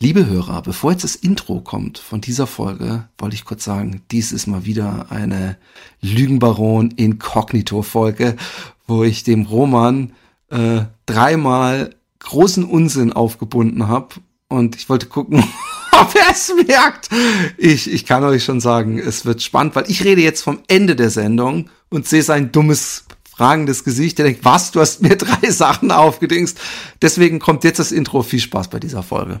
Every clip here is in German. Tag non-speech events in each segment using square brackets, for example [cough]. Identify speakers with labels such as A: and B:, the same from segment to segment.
A: Liebe Hörer, bevor jetzt das Intro kommt von dieser Folge, wollte ich kurz sagen, dies ist mal wieder eine Lügenbaron Inkognito Folge, wo ich dem Roman äh, dreimal großen Unsinn aufgebunden habe und ich wollte gucken, [laughs] ob er es merkt. Ich, ich kann euch schon sagen, es wird spannend, weil ich rede jetzt vom Ende der Sendung und sehe sein dummes fragendes Gesicht, der denkt, was, du hast mir [laughs] drei Sachen aufgedingst. Deswegen kommt jetzt das Intro. Viel Spaß bei dieser Folge.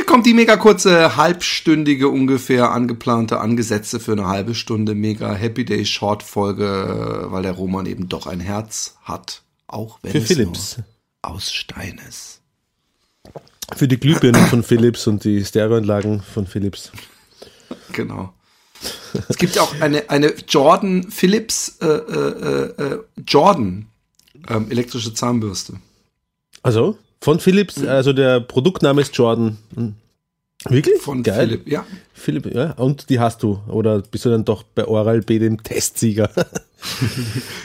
A: Hier kommt die mega kurze, halbstündige ungefähr angeplante, angesetzte für eine halbe Stunde mega Happy Day Short Folge, weil der Roman eben doch ein Herz hat. Auch wenn
B: Für
A: es
B: Philips.
A: nur aus Stein ist.
B: Für die Glühbirnen von Philips und die Stereoanlagen von Philips.
A: Genau. Es gibt ja auch eine, eine Jordan Philips äh, äh, äh, Jordan ähm, elektrische Zahnbürste.
B: Also, von Philips, also der Produktname ist Jordan. Hm. Wirklich?
A: Von
B: Geil.
A: Philipp, ja.
B: Philipp, ja. Und die hast du. Oder bist du dann doch bei Oral B dem Testsieger? [laughs]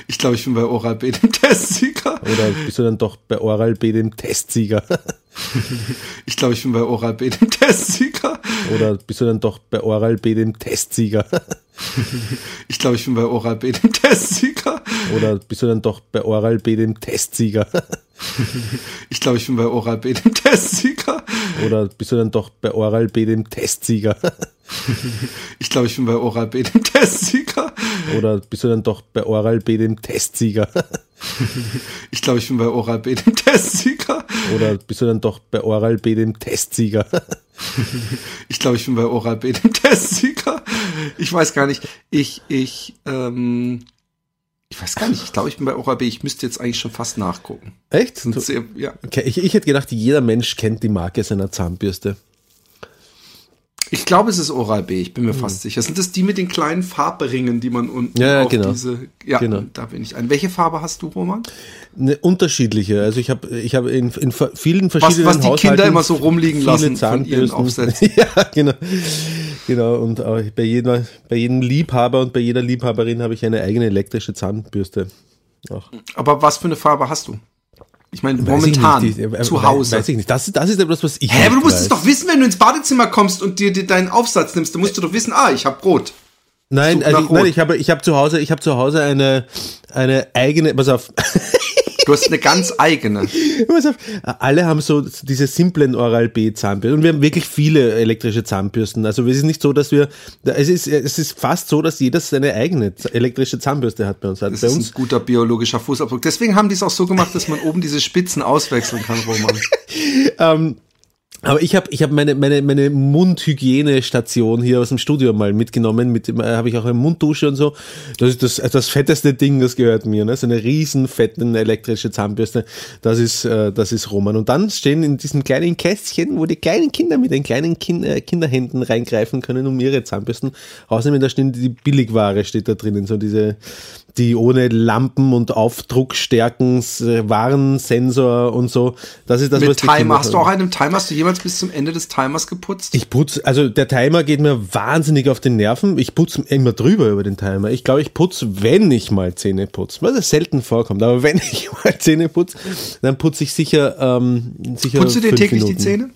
A: Ich glaube, ich bin bei Oral B dem Testsieger.
B: Oder bist du dann doch bei Oral B dem Testsieger? [laughs]
A: Ich glaube, ich bin bei Oral B dem Testsieger.
B: Oder bist du dann doch bei Oral B dem Testsieger? [laughs]
A: Ich glaube, ich bin bei Oral B dem Testsieger.
B: Oder bist du dann doch bei Oral B dem Testsieger? [laughs]
A: Ich glaube, ich bin bei Oral B dem Testsieger.
B: Oder bist du dann doch bei Oral B dem Testsieger? [laughs]
A: Ich glaube, ich bin bei Oral B dem Testsieger.
B: Oder bist du dann doch bei Oral B dem Testsieger? [laughs]
A: Ich glaube, ich bin bei Oral B dem Testsieger.
B: Oder bist du dann doch bei Oral B dem Testsieger?
A: Ich glaube, ich bin bei Oral B dem Testsieger. Ich weiß gar nicht. Ich, ich, ähm, ich weiß gar nicht. Ich glaube, ich bin bei Oral B. Ich müsste jetzt eigentlich schon fast nachgucken.
B: Echt?
A: Sehr, ja.
B: Okay, ich, ich hätte gedacht, jeder Mensch kennt die Marke seiner Zahnbürste.
A: Ich glaube, es ist Oral B. Ich bin mir fast sicher. Sind das die mit den kleinen Farbringen, die man unten
B: Ja, ja,
A: auf
B: genau.
A: diese, ja,
B: Genau.
A: da bin ich ein. Welche Farbe hast du, Roman?
B: Eine unterschiedliche. Also ich habe ich hab in, in vielen
A: Was,
B: verschiedenen
A: was die Kinder
B: Haushalten
A: immer so rumliegen lassen von ihren
B: Zahnbürsten. [laughs]
A: Aufsätzen.
B: ja, genau. Genau, und bei, jeder, bei jedem Liebhaber und bei jeder Liebhaberin habe ich eine eigene elektrische Zahnbürste. Auch.
A: Aber was für eine Farbe hast du? Ich meine,
B: Weiß
A: momentan,
B: ich nicht, die- äh,
A: zu Hause.
B: Weiß ich nicht. Das, ist- das ist etwas, was ich
A: Hä, aber du musst es
B: weiß.
A: doch wissen, wenn du ins Badezimmer kommst und dir, dir deinen Aufsatz nimmst, dann musst du doch wissen, ah, ich habe Brot.
B: Nein, also, nein,
A: Rot.
B: ich habe, ich habe zu Hause, ich habe zu Hause eine, eine eigene, pass auf, [laughs]
A: Du hast eine ganz eigene. [laughs]
B: alle haben so diese simplen Oral-B Zahnbürsten und wir haben wirklich viele elektrische Zahnbürsten. Also es ist nicht so, dass wir, es ist, es ist fast so, dass jeder seine eigene elektrische Zahnbürste hat bei uns.
A: Das
B: bei
A: ist ein
B: uns
A: guter biologischer Fußabdruck. Deswegen haben die es auch so gemacht, dass man oben diese Spitzen auswechseln kann, Roman. [laughs]
B: ähm, aber ich habe ich hab meine, meine, meine Mundhygienestation hier aus dem Studio mal mitgenommen. Mit äh, habe ich auch eine Munddusche und so. Das ist das, das fetteste Ding, das gehört mir. Ne? So eine riesen fetten elektrische Zahnbürste. Das ist, äh, das ist Roman. Und dann stehen in diesem kleinen Kästchen, wo die kleinen Kinder mit den kleinen kind, äh, Kinderhänden reingreifen können, um ihre Zahnbürsten rausnehmen. Da stehen die Billigware, steht da drinnen. So diese die ohne Lampen und Aufdruckstärken, äh, Warensensor und so. Das ist das,
A: Mit
B: was
A: Timer. Hast du auch einen Timer? Hast du jemals bis zum Ende des Timers geputzt?
B: Ich putze, also der Timer geht mir wahnsinnig auf den Nerven. Ich putze immer drüber über den Timer. Ich glaube, ich putze, wenn ich mal Zähne putze, was es selten vorkommt, aber [laughs] wenn ich mal Zähne putze, dann putze ich sicher, ähm, sicher
A: Putzt du dir täglich
B: Minuten.
A: die Zähne?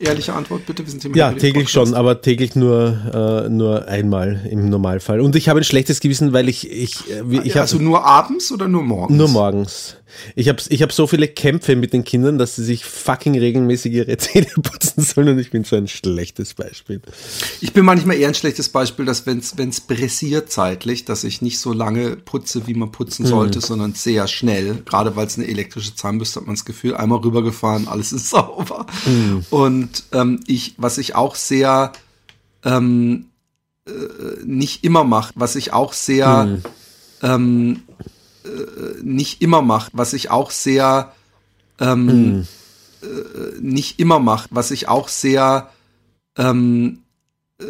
A: Ehrliche Antwort bitte. Wir sind hier
B: Ja, täglich schon, aber täglich nur, äh, nur einmal im Normalfall. Und ich habe ein schlechtes Gewissen, weil ich, ich, äh, wie- ich habe
A: also nur abends oder nur morgens?
B: nur morgens. Ich habe ich hab so viele Kämpfe mit den Kindern, dass sie sich fucking regelmäßig ihre [laughs] Zähne putzen sollen und ich bin so ein schlechtes Beispiel.
A: Ich bin manchmal eher ein schlechtes Beispiel, dass wenn es pressiert zeitlich, dass ich nicht so lange putze, wie man putzen sollte, sondern sehr schnell. Gerade weil es eine elektrische Zahnbürste hat man das Gefühl, einmal rübergefahren, alles ist [laughs] sauber. Und ähm, ich, was ich auch sehr ähm, äh, nicht immer mache, was ich auch sehr ähm, äh, nicht immer mache, was ich auch sehr ähm, äh, nicht immer mache, was ich auch sehr ähm, äh,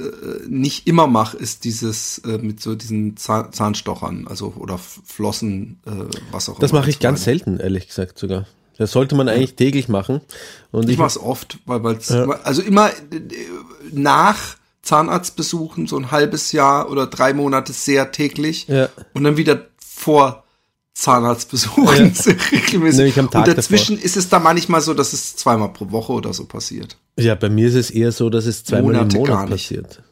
A: nicht immer mache, ist dieses äh, mit so diesen Zahn Zahnstochern, also oder Flossen, äh, was auch
B: Das
A: immer.
B: mache ich ganz selten, ehrlich gesagt sogar. Das sollte man eigentlich täglich machen. Und
A: Ich
B: ich,
A: mache es oft, weil weil's, also immer äh, nach Zahnarztbesuchen so ein halbes Jahr oder drei Monate sehr täglich
B: Ja.
A: und dann wieder vor Zahnarztbesuchen
B: Ja. [laughs]
A: regelmäßig. Und dazwischen ist es da manchmal so, dass es zweimal pro Woche oder so passiert.
B: ja, bei mir ist es eher so, dass es zweimal
A: Monate
B: im Monat passiert.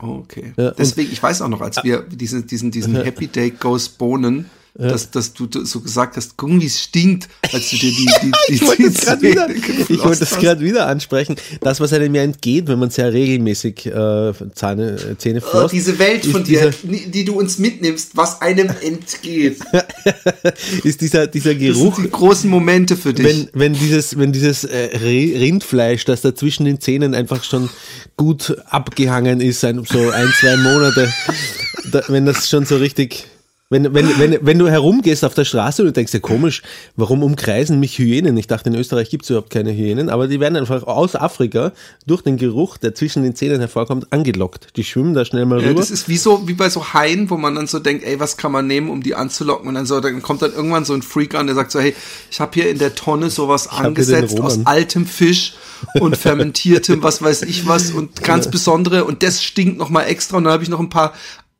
A: Oh, okay.
B: Ja,
A: Deswegen, ich weiß auch noch, als wir diesen, diesen, diesen Happy Day Goes Bohnen, dass, dass du so gesagt hast, guck, wie es stinkt, als du dir die, die, [laughs] die,
B: Ich wollte das gerade wieder,
A: Zähne
B: ich wollte das gerade wieder ansprechen. Das, was einem ja entgeht, wenn man sehr regelmäßig äh, Zähne, äh, Zähne
A: Oh,
B: floss,
A: diese Welt von dir,
B: dieser-
A: die du uns mitnimmst, was einem [laughs] entgeht. [laughs]
B: ist dieser, dieser
A: Das
B: Geruch,
A: sind die großen Momente für dich.
B: wenn, wenn dieses, wenn dieses äh, Rindfleisch, das da zwischen den Zähnen einfach schon gut abgehangen ist, ein, so ein, zwei Monate, da, wenn das schon so richtig, wenn, wenn, wenn, wenn du herumgehst auf der Straße und du denkst ja komisch, warum umkreisen mich Hyänen? Ich dachte, in Österreich gibt es überhaupt keine Hyänen, aber die werden einfach aus Afrika durch den Geruch, der zwischen den Zähnen hervorkommt, angelockt. Die schwimmen da schnell mal
A: ja,
B: rüber.
A: das ist wie so, wie bei so Haien, wo man dann so denkt, ey, was kann man nehmen, um die anzulocken? Und dann so, dann kommt dann irgendwann so ein Freak an, der sagt so, hey, ich habe hier in der Tonne sowas
B: den
A: angesetzt aus altem Fisch und fermentiertem, was weiß ich was und ganz besondere und das stinkt noch mal extra und dann habe ich noch ein paar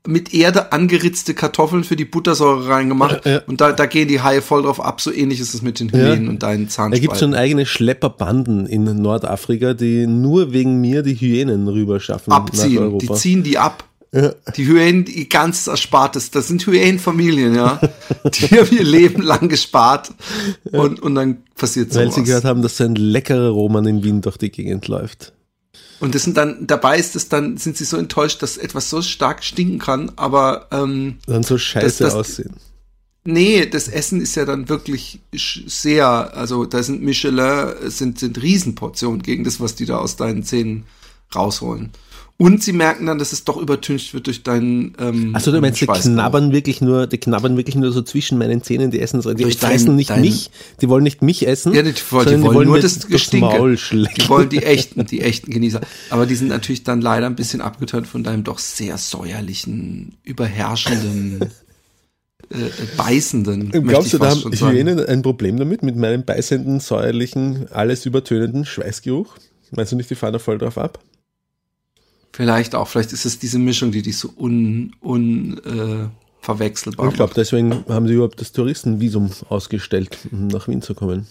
A: mit Erde angeritzte Kartoffeln für die Buttersäure reingemacht
B: Ja, ja.
A: und da, da gehen die Haie voll drauf ab, so ähnlich ist es mit den Hyänen und deinen
B: Da
A: Zahnspalten.
B: gibt es schon eigene Schlepperbanden in Nordafrika, die nur wegen mir die Hyänen rüber schaffen nach
A: abziehen.
B: Europa.
A: Die ziehen die ab. Die Hyänen, die ganz Erspartes, das sind Hyänenfamilien, ja. [laughs] Die haben ihr Leben lang gespart und, und dann passiert
B: Weil sie gehört
A: sowas.
B: haben, dass so ein leckerer Roman in Wien durch die Gegend läuft.
A: Und das sind dann, dabei ist es dann, sind sie so enttäuscht, dass etwas so stark stinken kann, aber ähm,
B: Dann so scheiße
A: das-
B: aussehen.
A: nee, das Essen ist ja dann wirklich sehr, also da sind Michelin, sind, sind Riesenportionen gegen das, was die da aus deinen Zähnen rausholen. Und sie merken dann, dass es doch übertüncht wird durch deinen ähm,
B: Achso, du meinst, die knabbern wirklich nur, die knabbern wirklich nur so zwischen meinen Zähnen, die essen so, die fressen
A: dein-
B: nicht
A: dein-
B: mich, die wollen nicht mich essen,
A: Ja, die, wollen- die wollen nur das Gestinke. Die wollen die echten, die echten Genießer. Aber die sind natürlich dann leider ein bisschen abgetönt von deinem doch sehr säuerlichen, überherrschenden, [laughs] äh, äh, beißenden,
B: Glaubst du, da haben. Hyänen ein Problem damit, mit meinem beißenden, säuerlichen, alles übertönenden Schweißgeruch? Meinst du nicht, die fahren da voll drauf ab?
A: Vielleicht auch, vielleicht ist es diese Mischung, die dich so un, un äh, verwechselbar
B: Ich glaube, deswegen haben sie überhaupt das Touristenvisum ausgestellt, um nach Wien zu kommen.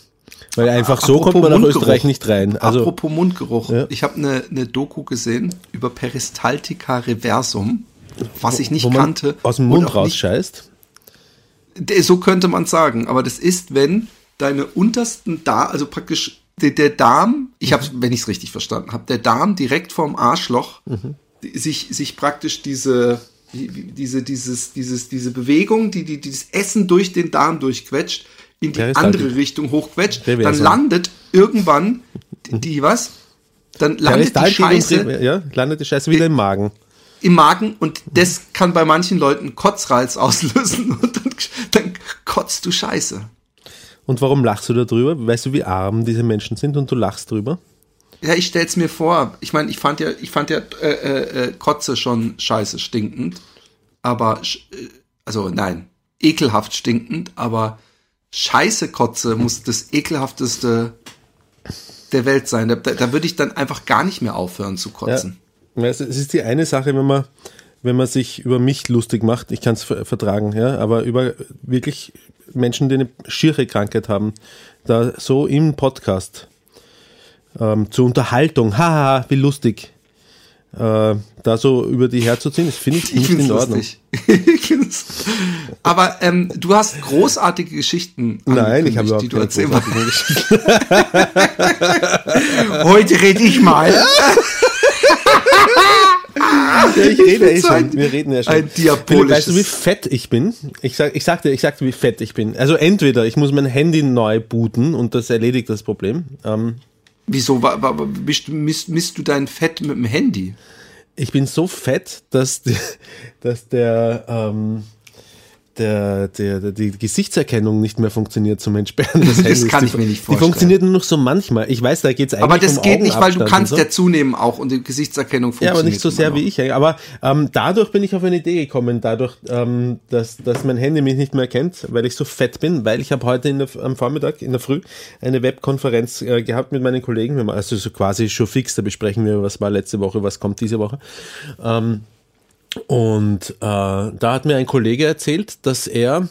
B: Weil einfach so
A: Apropos
B: kommt man nach
A: Mundgeruch.
B: Österreich nicht rein. Also,
A: Apropos Mundgeruch.
B: Ja.
A: Ich habe eine ne Doku gesehen über Peristaltica reversum, was ich nicht kannte.
B: aus dem
A: und
B: Mund rausscheißt.
A: So könnte man sagen, aber das ist, wenn deine untersten Darm, also praktisch der, der Darm, ich habe, wenn ich es richtig verstanden habe, der Darm direkt vorm Arschloch die- sich, sich praktisch diese, diese, dieses, dieses, diese Bewegung, die, die dieses Essen durch den Darm durchquetscht, in die andere Richtung hochquetscht, dann
B: Reversum.
A: landet irgendwann die, die was? Dann landet die
B: Peristaltik und
A: Scheiße
B: ja, landet die Scheiße wieder im Magen.
A: im Magen und das kann bei manchen Leuten Kotzreiz auslösen [laughs] und dann, dann kotzt du Scheiße.
B: Und warum lachst du darüber? Weißt du, wie arm diese Menschen sind und du lachst drüber?
A: Ja, ich stell's mir vor. Ich meine, ich fand ja, ich fand ja äh, äh, äh, Kotze schon scheiße stinkend, aber äh, also nein, ekelhaft stinkend, aber Scheiße Kotze muss das ekelhafteste der Welt sein. Da, da, würde ich dann einfach gar nicht mehr aufhören zu kotzen.
B: Ja, es ist die eine Sache, wenn man, wenn man sich über mich lustig macht, ich kann es vertragen, ja, aber über wirklich Menschen, die eine schiere Krankheit haben, da so im Podcast ähm, zur Unterhaltung, [laughs] haha, wie lustig, äh, da so über die herzuziehen, das finde ich
A: Ich
B: nicht in Ordnung. [laughs]
A: Aber ähm, du hast großartige Geschichten.
B: Nein, ich habe
A: die du
B: Geschichten. [laughs]
A: Heute rede ich mal.
B: Ja, ich [laughs] rede eh
A: so
B: schon.
A: ein-
B: Wir reden ja schon.
A: ein diabolisches-
B: Weißt du, wie fett ich bin? Ich sag, ich sagte, ich sagte, wie fett ich bin. Also entweder ich muss mein Handy neu booten und das erledigt das Problem. Ähm,
A: Wieso wa- wa- misst, misst, misst du dein Fett mit dem Handy?
B: ich bin so fett, dass, [laughs] dass der, ähm, der, der, der, die Gesichtserkennung nicht mehr funktioniert zum Entsperren
A: Das [laughs]
B: Handys.
A: kann
B: Die-
A: ich mir nicht
B: Die
A: vorstellen.
B: funktioniert nur noch so manchmal. Ich weiß, da geht's eigentlich
A: Aber das
B: um
A: geht nicht, weil du kannst
B: so.
A: ja zunehmen auch und die Gesichtserkennung
B: Ja,
A: funktioniert.
B: aber nicht so sehr wie ich. Aber ähm, dadurch bin ich auf eine Idee gekommen, dadurch, ähm, dass, dass mein Handy mich nicht mehr kennt, weil ich so fett bin, weil ich habe heute in der, am Vormittag, in der Früh, eine Webkonferenz äh, gehabt mit meinen Kollegen. Also so quasi schon fix, da besprechen wir, was war letzte Woche, was kommt diese Woche. Ähm, und äh, da hat mir ein Kollege erzählt, dass er,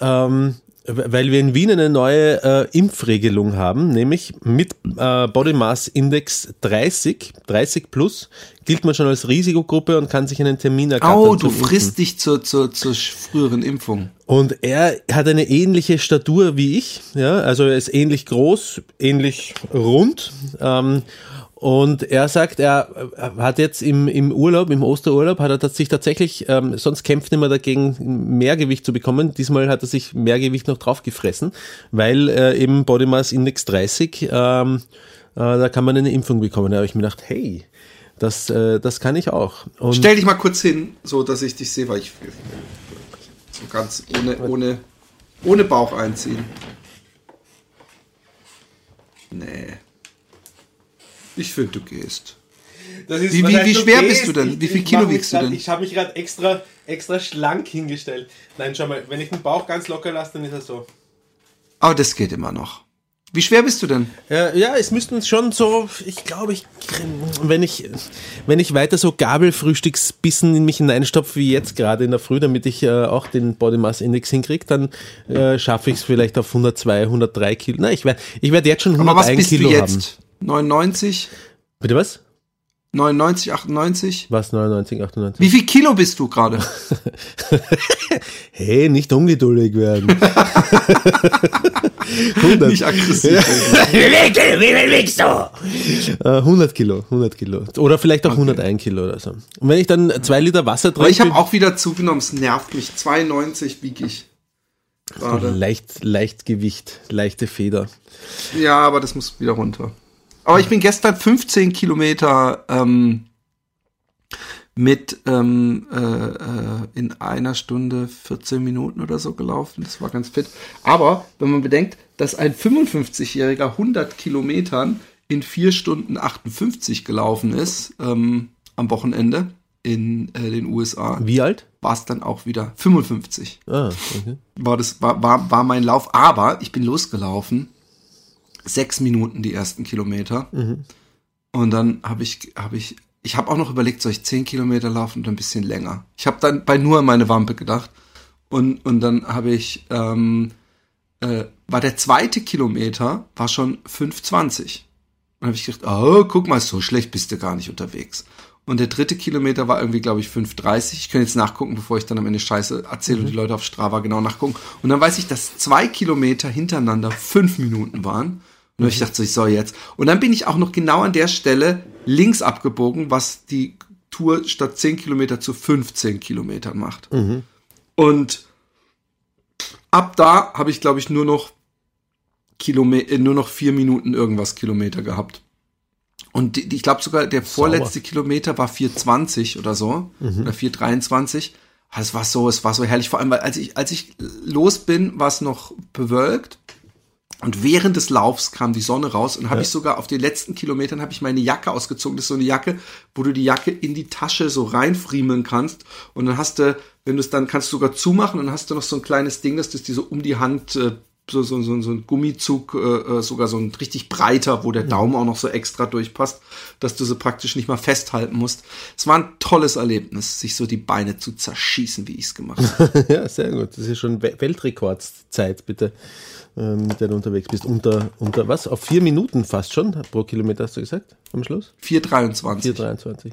B: ähm, weil wir in Wien eine neue äh, Impfregelung haben, nämlich mit äh, Body Mass Index 30, 30 plus, gilt man schon als Risikogruppe und kann sich einen Termin ergattern.
A: Oh, du frisst dich zur, zur, zur früheren Impfung.
B: Und er hat eine ähnliche Statur wie ich, ja, also er ist ähnlich groß, ähnlich rund. Ähm, und er sagt, er hat jetzt im, im Urlaub, im Osterurlaub, hat er sich tatsächlich, ähm, sonst kämpft er immer dagegen, mehr Gewicht zu bekommen. Diesmal hat er sich mehr Gewicht noch drauf gefressen, weil äh, eben Body Mass Index 30, ähm, äh, da kann man eine Impfung bekommen. Da habe ich mir gedacht, hey, das, äh, das kann ich auch. Und
A: Stell dich mal kurz hin, so dass ich dich sehe, weil ich so ganz ohne, ohne, ohne Bauch einziehen. Nee. Ich finde, du gehst.
B: Das ist
A: Wie- wie- wie schwer
B: okay.
A: bist du denn?
B: Ich-
A: Wie viel Kilo wiegst du
B: grad-
A: denn?
B: Ich habe mich gerade extra, extra schlank hingestellt. Nein, schau mal, wenn ich den Bauch ganz locker lasse, dann ist er so.
A: Aber das geht immer noch. Wie schwer bist du denn?
B: Ja, ja, es müssten schon so, ich glaube, ich, wenn ich, wenn ich weiter so Gabelfrühstücksbissen in mich hineinstopfe wie jetzt gerade in der Früh, damit ich äh, auch den Body Mass Index hinkriege, dann äh, schaffe ich es vielleicht auf 102, 103 Kilo. Na, ich werde, ich werde jetzt schon
A: Aber was
B: 101
A: bist
B: Kilo
A: du
B: haben.
A: Jetzt? 99?
B: Bitte was?
A: 99, 98?
B: Was, 99, 98?
A: Wie viel Kilo bist du gerade? [laughs]
B: Hey, nicht ungeduldig werden. [laughs] 100.
A: Nicht aggressiv. [laughs]
B: Äh, 100 Kilo, 100 Kilo. Oder vielleicht auch 101 Kilo oder so. Und wenn ich dann zwei Liter Wasser
A: Aber
B: trinke,
A: ich habe auch wieder zugenommen, es nervt mich. 92 wiege ich.
B: Leicht, leicht Gewicht, leichte Feder.
A: Ja, aber das muss wieder runter. Aber ich bin gestern 15 Kilometer ähm, mit ähm, äh, äh, in einer Stunde 14 Minuten oder so gelaufen. Das war ganz fit. Aber wenn man bedenkt, dass ein 55-Jähriger 100 Kilometern in 4 Stunden 58 gelaufen ist ähm, am Wochenende in äh, den USA,
B: Wie alt?
A: war es dann auch wieder 55
B: Ah, okay.
A: war das war, war, war mein Lauf. Aber ich bin losgelaufen, sechs Minuten die ersten Kilometer. Und dann habe ich, habe ich, ich habe auch noch überlegt, soll ich zehn Kilometer laufen oder ein bisschen länger. Ich habe dann bei nur an meine Wampe gedacht. Und, und dann habe ich, ähm, äh, war der zweite Kilometer, war schon 5,20. Und habe ich gedacht, oh, guck mal, so schlecht bist du gar nicht unterwegs. Und der dritte Kilometer war irgendwie, glaube ich, 5,30. Ich kann jetzt nachgucken, bevor ich dann am Ende Scheiße erzähle und die Leute auf Strava genau nachgucken. Und dann weiß ich, dass zwei Kilometer hintereinander fünf Minuten waren. Und ich dachte so, ich soll jetzt. Und dann bin ich auch noch genau an der Stelle links abgebogen, was die Tour statt 10 Kilometer zu 15 Kilometern macht. Und ab da habe ich, glaube ich, nur noch Kilometer, nur noch vier Minuten irgendwas Kilometer gehabt. Und die, die, ich glaube sogar, der vorletzte Kilometer war 420 oder so. Oder 423. Ah, Es war so, es war so herrlich. Vor allem, weil als ich, als ich los bin, war es noch bewölkt. Und während des Laufs kam die Sonne raus und habe ich sogar auf den letzten Kilometern habe ich meine Jacke ausgezogen. Das ist so eine Jacke, wo du die Jacke in die Tasche so reinfriemeln kannst. Und dann hast du, wenn du es dann kannst du sogar zumachen und dann hast du noch so ein kleines Ding, dass das dir so um die Hand äh, so, so, so, so ein Gummizug, äh, äh, sogar so ein richtig breiter, wo der Daumen auch noch so extra durchpasst, dass du sie praktisch nicht mal festhalten musst. Es war ein tolles Erlebnis, sich so die Beine zu zerschießen, wie ich es gemacht habe. [laughs]
B: ja, sehr gut. Das ist schon We- Weltrekordzeit, bitte, ähm, mit der du unterwegs bist. Unter, unter was? Auf vier Minuten fast schon pro Kilometer, hast du gesagt, am Schluss?
A: 4,23.
B: 4,23.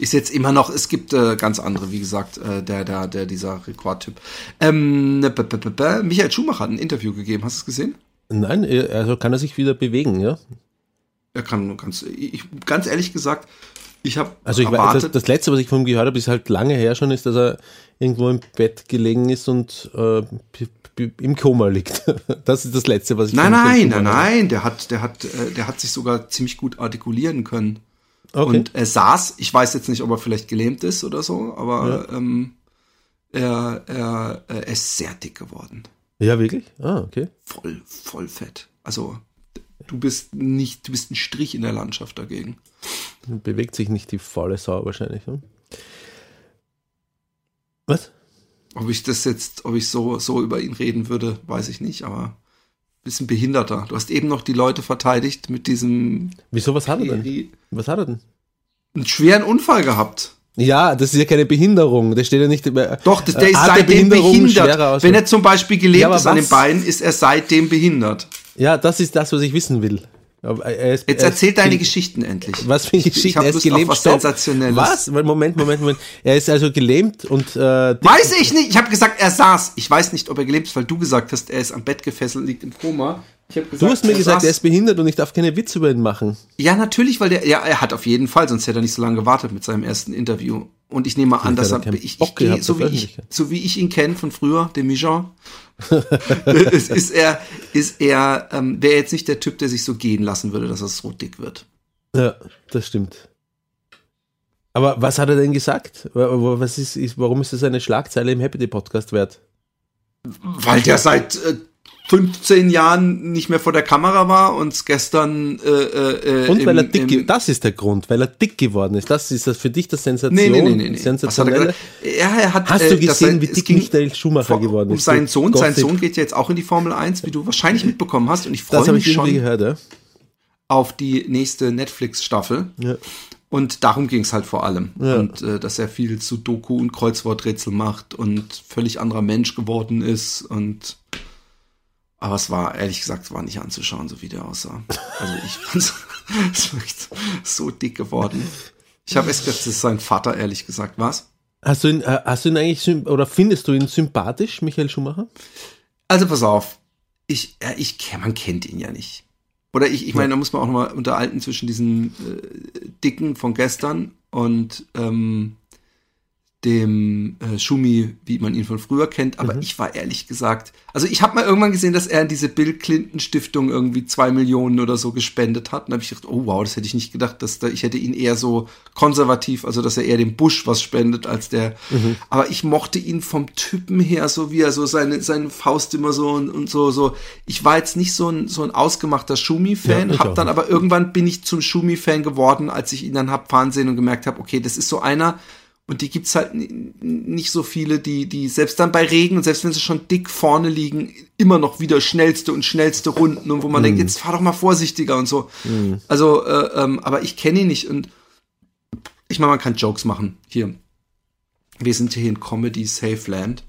A: Ist jetzt immer noch, es gibt äh, ganz andere, wie gesagt, äh, der, der, der, dieser Rekordtyp. Ähm, Michael Schumacher hat ein Interview gegeben, hast du es gesehen?
B: Nein, äh, also kann er sich wieder bewegen, ja?
A: Er kann ganz, ich, ganz ehrlich gesagt, ich habe
B: Also ich weiß, das,
A: erwartet,
B: das letzte, was ich von ihm gehört habe, ist halt lange her schon, ist, dass er irgendwo im Bett gelegen ist und äh, im Koma liegt. [laughs] Das ist das letzte, was ich
A: nein,
B: von
A: nein, nein,
B: habe.
A: nein, der hat, der hat, äh, der hat sich sogar ziemlich gut artikulieren können.
B: Okay.
A: Und er saß, ich weiß jetzt nicht, ob er vielleicht gelähmt ist oder so, aber ähm, er, er, er ist sehr dick geworden.
B: ja, wirklich? Ah, okay.
A: Voll, voll fett. Also, du bist nicht, du bist ein Strich in der Landschaft dagegen.
B: Bewegt sich nicht die faule Sau wahrscheinlich. Ne? Was?
A: Ob ich das jetzt, ob ich so, so über ihn reden würde, weiß ich nicht, aber bisschen behinderter. Du hast eben noch die Leute verteidigt mit diesem
B: Wieso, was hat er denn? Was hat er denn?
A: einen schweren Unfall gehabt.
B: Ja, das ist ja keine Behinderung. Das steht ja nicht. Äh,
A: Doch, das, der
B: äh,
A: ist
B: der
A: seitdem
B: Behinderung schwerer
A: behindert. Wenn er zum Beispiel gelähmt
B: Ja,
A: ist an den
B: was?
A: Beinen, ist er seitdem behindert.
B: Ja, das ist das, was ich wissen will. Aber er ist,
A: Jetzt
B: er
A: erzähl deine
B: ge-
A: Geschichten endlich.
B: Was für
A: Ich
B: Geschichte?
A: hab
B: Er ist
A: Lust auf
B: gelähmt.
A: was. Sensationelles.
B: Was? Moment, Moment, Moment. Er ist also gelähmt und äh,
A: Weiß ich nicht. Ich habe gesagt, er saß. Ich weiß nicht, ob er gelebt ist, weil du gesagt hast, er ist am Bett gefesselt, liegt im Koma. Ich gesagt,
B: du hast mir gesagt,
A: saß.
B: er ist behindert und ich darf keine Witze über ihn machen.
A: Ja, natürlich, weil der, ja, er hat auf jeden Fall, sonst hätte er nicht so lange gewartet mit seinem ersten Interview. Und ich nehme an, dass er,
B: er
A: ich, ich
B: gehabt
A: so wie ich, so wie ich ihn kenne von früher, dem Mijan, [laughs] ist, ist er, ist er, ähm, wäre jetzt nicht der Typ, der sich so gehen lassen würde, dass er so dick wird.
B: Ja, das stimmt. Aber was hat er denn gesagt? Wa- wa- Was ist, ist, warum ist das eine Schlagzeile im Happy Day Podcast wert?
A: Weil der seit äh, 15 Jahren nicht mehr vor der Kamera war und gestern äh, äh,
B: Und
A: im,
B: weil er dick,
A: im,
B: das ist der Grund, weil er dick geworden ist. Das ist das für dich das Sensation.
A: Nee, nee, nee, nee. er
B: Sensationelle.
A: gesagt? Ja, er hat,
B: Hast
A: äh,
B: du gesehen,
A: er-
B: wie dick Michael Schumacher
A: vor-
B: geworden
A: um
B: ist?
A: seinen Sohn. Sein
B: Gossip.
A: Sohn geht jetzt auch in die Formel 1, wie du wahrscheinlich mitbekommen hast. Und ich freue
B: ich
A: mich schon
B: gehört, ja.
A: auf die nächste Netflix-Staffel.
B: ja.
A: Und darum ging es halt vor allem.
B: Ja.
A: Und äh, dass er viel Sudoku und Kreuzworträtsel macht und völlig anderer Mensch geworden ist. Und aber es war, ehrlich gesagt, es war nicht anzuschauen, so wie der aussah. Also ich [laughs] fand es wirklich so dick geworden. Ich habe es gedacht, das ist sein Vater, ehrlich gesagt. Was?
B: Hast du ihn, äh, hast du ihn eigentlich, oder findest du ihn sympathisch, Michael Schumacher?
A: Also pass auf, ich, ja, ich, man kennt ihn ja nicht. Oder ich, ich meine, da muss man auch nochmal unterhalten zwischen diesen äh, Dicken von gestern und ähm, dem äh, Schumi, wie man ihn von früher kennt. Aber ich war ehrlich gesagt, also ich habe mal irgendwann gesehen, dass er in diese Bill Clinton Stiftung irgendwie zwei Millionen oder so gespendet hat. Und da habe ich gedacht, oh wow, das hätte ich nicht gedacht, dass da, ich hätte ihn eher so konservativ, also dass er eher dem Bush was spendet als der. Aber ich mochte ihn vom Typen her, so wie er so seine, seine Faust immer so und, und so, so. Ich war jetzt nicht so ein, so ein ausgemachter Schumi-Fan,
B: Ja,
A: hab dann
B: nicht.
A: aber irgendwann bin ich zum Schumi-Fan geworden, als ich ihn dann hab fahren sehen und gemerkt habe, okay, das ist so einer, und die gibt's halt nicht so viele, die, die selbst dann bei Regen und selbst wenn sie schon dick vorne liegen, immer noch wieder schnellste und schnellste Runden und wo man denkt, jetzt fahr doch mal vorsichtiger und so. Also, äh, ähm, aber ich kenne ihn nicht und ich meine, man kann Jokes machen. Hier. Wir sind hier in Comedy Safe Land.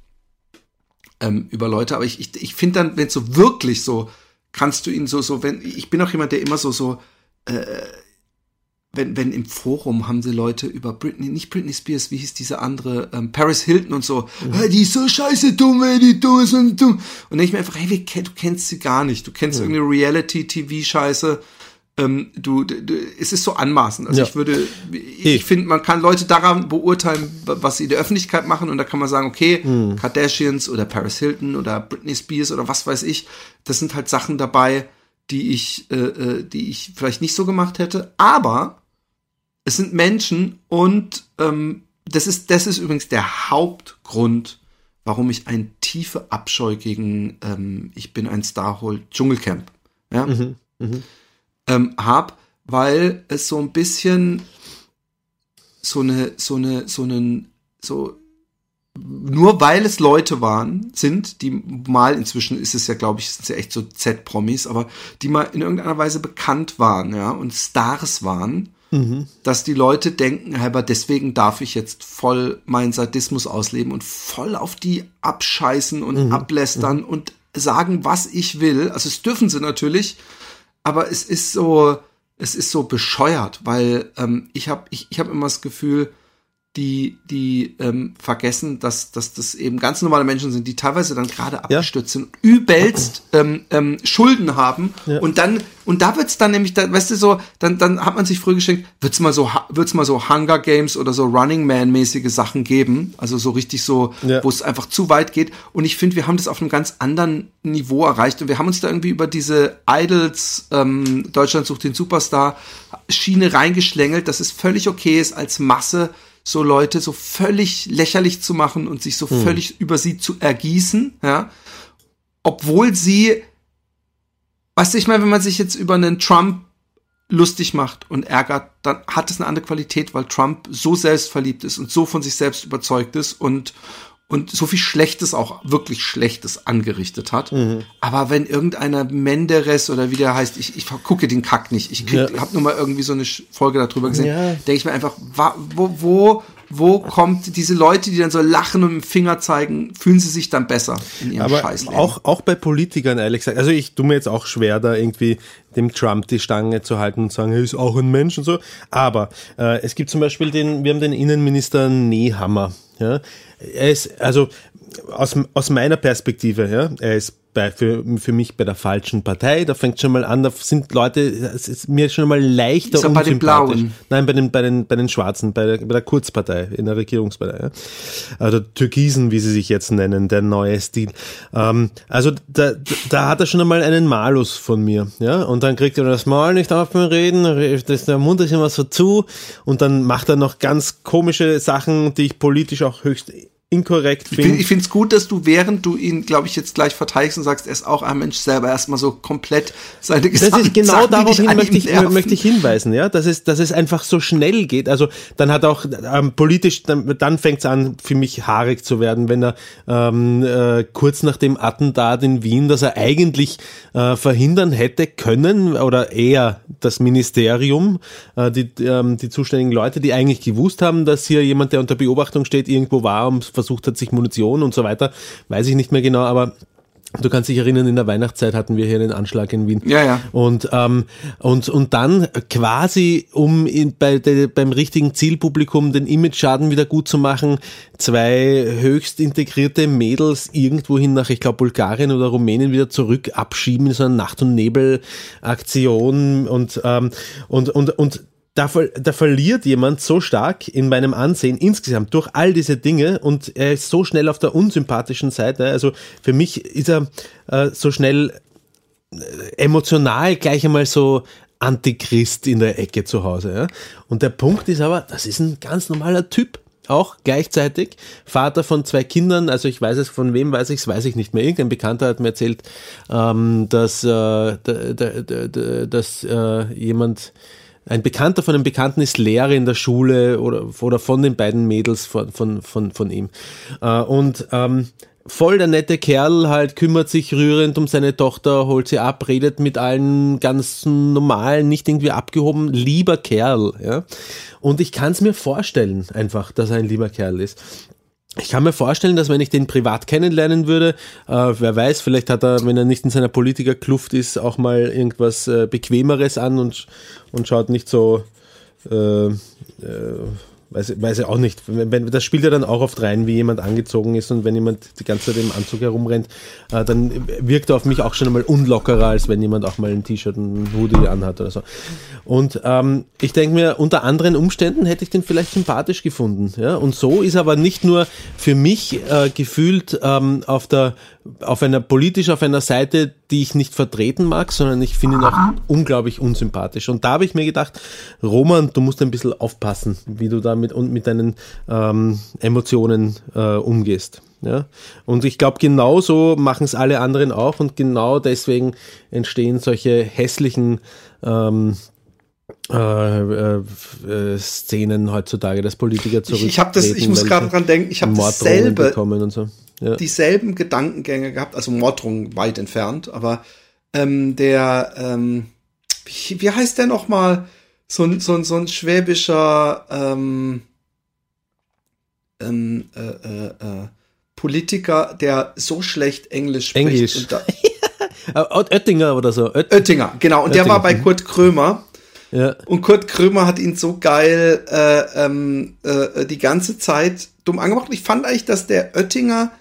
A: Ähm, über Leute, aber ich, ich, ich finde dann, wenn so wirklich so, kannst du ihn so, so, wenn, ich bin auch jemand, der immer so, so, äh, wenn, wenn im Forum haben sie Leute über Britney, nicht Britney Spears, wie hieß diese andere, ähm, Paris Hilton und so, "Ah, die ist so scheiße dumm, ey, die dumm ist und dumm. Und dann denke ich mir einfach, hey, wie, du kennst sie gar nicht. Du kennst irgendeine Reality-TV-Scheiße. Ähm, du, du, du, es ist so anmaßend. Also
B: Ja.
A: ich würde, ich, ich finde, man kann Leute daran beurteilen, was sie in der Öffentlichkeit machen und da kann man sagen, okay,
B: Hm.
A: Kardashians oder Paris Hilton oder Britney Spears oder was weiß ich, das sind halt Sachen dabei, die ich, äh, äh, die ich vielleicht nicht so gemacht hätte, aber es sind Menschen und ähm, das ist, das ist übrigens der Hauptgrund, warum ich ein tiefe Abscheu gegen ähm, Ich bin ein Starhole Dschungelcamp. Ja?
B: Mhm, mhm.
A: ähm, hab, weil es so ein bisschen so eine, so eine, so einen, so nur weil es Leute waren, sind, die mal, inzwischen ist es ja, glaube ich, sind ja echt so Z-Promis, aber die mal in irgendeiner Weise bekannt waren, ja, und Stars waren, dass die Leute denken, aber deswegen darf ich jetzt voll meinen Sadismus ausleben und voll auf die abscheißen und ablästern und sagen, was ich will. Also es dürfen sie natürlich, aber es ist so, es ist so bescheuert, weil ähm, ich habe ich, ich hab immer das Gefühl, die, die ähm, vergessen, dass, dass das eben ganz normale Menschen sind, die teilweise dann gerade abgestürzt sind, übelst ähm, ähm, Schulden haben
B: Ja.
A: und dann und da wird's dann nämlich, da, weißt du so, dann dann hat man sich früh geschenkt, wird's mal so wird's mal so Hunger Games oder so Running Man mäßige Sachen geben, also so richtig so,
B: Ja.
A: wo es einfach zu weit geht und ich finde, wir haben das auf einem ganz anderen Niveau erreicht und wir haben uns da irgendwie über diese Idols ähm, Deutschland sucht den Superstar Schiene reingeschlängelt, dass es völlig okay ist als Masse so Leute so völlig lächerlich zu machen und sich so völlig über sie zu ergießen, ja, obwohl sie, weißt du, ich meine, wenn man sich jetzt über einen Trump lustig macht und ärgert, dann hat es eine andere Qualität, weil Trump so selbstverliebt ist und so von sich selbst überzeugt ist und und so viel Schlechtes auch wirklich Schlechtes angerichtet hat. Aber wenn irgendeiner Menderes oder wie der heißt, ich, ich gucke den Kack nicht. Ich krieg,
B: Ja.
A: hab nur mal irgendwie so eine Folge darüber gesehen.
B: Ja.
A: Denke ich mir einfach, wo, wo, wo kommt diese Leute, die dann so lachen und mit dem Finger zeigen, fühlen sie sich dann besser in ihrem
B: Aber
A: Scheißleben?
B: auch, auch bei Politikern, ehrlich gesagt. Also ich tue mir jetzt auch schwer, da irgendwie dem Trump die Stange zu halten und sagen, er ist auch ein Mensch und so. Aber äh, es gibt zum Beispiel den, wir haben den Innenminister Nehammer. Ja? Er ist, also aus, aus meiner Perspektive, ja, er ist bei, für, für mich bei der falschen Partei. Da fängt schon mal an, da sind Leute, es ist mir schon mal leichter
A: Ist er bei den
B: unsympathisch.
A: Blauen?
B: Nein, bei den, bei den, bei den Schwarzen, bei der, bei der Kurzpartei, in der Regierungspartei. Ja. Also Türkisen, wie sie sich jetzt nennen, der neue Stil. Ähm, also da, da hat er schon einmal einen Malus von mir. Ja, und dann kriegt er das Mal nicht auf beim Reden, das, der Mund ist immer so zu und dann macht er noch ganz komische Sachen, die ich politisch auch höchst inkorrekt finde.
A: ich finde es gut, dass du, während du ihn, glaube ich, jetzt gleich verteidigst und sagst, er ist auch ein Mensch selber, erstmal so komplett seine
B: Das
A: gesamten
B: ist genau
A: Sachen,
B: darauf
A: an
B: möchte ich,
A: nerven.
B: möchte ich hinweisen, ja, dass es, dass es einfach so schnell geht. Also dann hat auch ähm, politisch, dann, dann fängt es an, für mich haarig zu werden, wenn er ähm, äh, kurz nach dem Attentat in Wien, dass er eigentlich äh, verhindern hätte können, oder eher das Ministerium, äh, die, ähm, die zuständigen Leute, die eigentlich gewusst haben, dass hier jemand, der unter Beobachtung steht, irgendwo war und versucht hat, sich Munition und so weiter, weiß ich nicht mehr genau, aber Du kannst dich erinnern, in der Weihnachtszeit hatten wir hier einen Anschlag in Wien.
A: Ja, ja.
B: Und, ähm, und, und dann quasi, um in, bei de, beim richtigen Zielpublikum den Image-Schaden wieder gut zu machen, zwei höchst integrierte Mädels irgendwohin nach, ich glaube, Bulgarien oder Rumänien wieder zurück abschieben in so einer Nacht- und Nebel-Aktion und, ähm, und, und, und da, da verliert jemand so stark in meinem Ansehen insgesamt durch all diese Dinge und er ist so schnell auf der unsympathischen Seite. Also für mich ist er äh, so schnell äh, emotional gleich einmal so Antichrist in der Ecke zu Hause. Ja? Und der Punkt ist aber, das ist ein ganz normaler Typ. Auch gleichzeitig Vater von zwei Kindern, also ich weiß es, von wem weiß ich es, weiß ich nicht mehr. Irgendein Bekannter hat mir erzählt, ähm, dass, äh, da, da, da, da, dass äh, jemand, ein Bekannter von einem Bekannten ist Lehrer in der Schule oder, oder von den beiden Mädels von, von, von, von ihm. Äh, und ähm, voll der nette Kerl halt, kümmert sich rührend um seine Tochter, holt sie ab, redet mit allen ganz normal, nicht irgendwie abgehoben, lieber Kerl. Ja? Und ich kann es mir vorstellen, einfach, dass er ein lieber Kerl ist. Ich kann mir vorstellen, dass wenn ich den privat kennenlernen würde, äh, wer weiß, vielleicht hat er, wenn er nicht in seiner Politikerkluft ist, auch mal irgendwas äh, Bequemeres an und, und schaut nicht so, äh, äh, weiß, weiß ich auch nicht. Wenn, wenn, das spielt ja dann auch oft rein, wie jemand angezogen ist und wenn jemand die ganze Zeit im Anzug herumrennt, äh, dann wirkt er auf mich auch schon einmal unlockerer, als wenn jemand auch mal ein T-Shirt und ein Hoodie anhat oder so. Und ähm, ich denke mir, unter anderen Umständen hätte ich den vielleicht sympathisch gefunden. Ja? Und so ist aber nicht nur für mich äh, gefühlt ähm, auf der auf einer politisch auf einer Seite, die ich nicht vertreten mag, sondern ich finde ihn auch unglaublich unsympathisch. Und da habe ich mir gedacht, Roman, du musst ein bisschen aufpassen, wie du da mit, und mit deinen ähm, Emotionen äh, umgehst. Ja? Und ich glaube, genauso machen es alle anderen auch und genau deswegen entstehen solche hässlichen ähm, äh, äh, äh, Szenen heutzutage, dass Politiker zurück.
A: Ich, ich das, ich muss gerade dran denken, ich habe dasselbe,
B: bekommen und so. Ja.
A: dieselben Gedankengänge gehabt, also Morddrohungen weit entfernt, aber ähm, der, ähm, wie, wie heißt der nochmal? So ein, so ein, so ein schwäbischer ähm, ähm, äh, äh, äh, Politiker, der so schlecht Englisch spricht.
B: Englisch.
A: Da, [laughs]
B: Oettinger oder so. Oet
A: Oettinger, genau. Und der
B: Oettinger,
A: war bei. Kurt Krömer.
B: ja.
A: Und Kurt Krömer hat ihn so geil äh, ähm, äh, die ganze Zeit dumm angemacht. Ich fand eigentlich, dass der Oettinger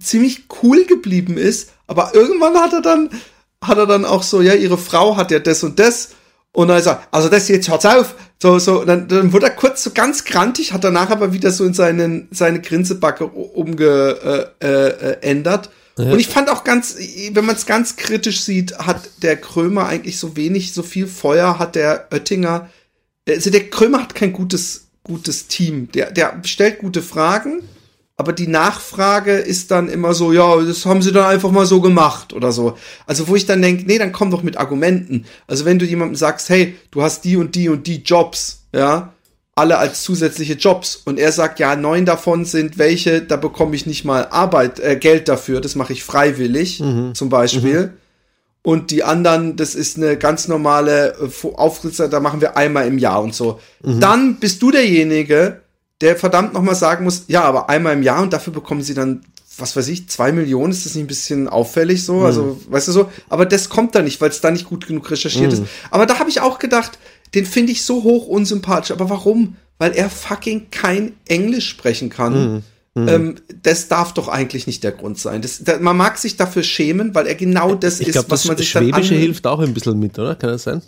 A: ziemlich cool geblieben ist, aber irgendwann hat er dann, hat er dann auch so, ja, ihre Frau hat ja das und das. Und dann sagt, also das jetzt hört's auf. So, so, dann, dann wurde er kurz so ganz grantig, hat danach aber wieder so in seinen, seine Grinsebacke umgeändert. Äh, äh, ändert. Und ich fand auch ganz, wenn man es ganz kritisch sieht, hat der Krömer eigentlich so wenig, so viel Feuer hat der Oettinger. Also der Krömer hat kein gutes, gutes Team. Der, der stellt gute Fragen, aber die Nachfrage ist dann immer so, ja, das haben sie dann einfach mal so gemacht oder so. Also wo ich dann denke, nee, dann komm doch mit Argumenten. Also wenn du jemandem sagst, hey, du hast die und die und die Jobs, ja, alle als zusätzliche Jobs und er sagt, ja, neun davon sind welche, da bekomme ich nicht mal Arbeit, äh, Geld dafür, das mache ich freiwillig, zum Beispiel. Und die anderen, das ist eine ganz normale äh, da machen wir einmal im Jahr und so. Dann bist du derjenige, der verdammt nochmal sagen muss, ja, aber einmal im Jahr und dafür bekommen sie dann, was weiß ich, zwei Millionen, ist das nicht ein bisschen auffällig so? Also, weißt du so? Aber das kommt da nicht, weil es da nicht gut genug recherchiert ist. Aber da habe ich auch gedacht, den finde ich so hoch unsympathisch. Aber warum? Weil er fucking kein Englisch sprechen kann. Ähm, das darf doch eigentlich nicht der Grund sein. Das, da, man mag sich dafür schämen, weil er genau das
B: Ich
A: ist,
B: glaube,
A: was
B: das
A: man sich dann
B: Schwäbische hilft auch ein bisschen mit, oder? Kann das sein?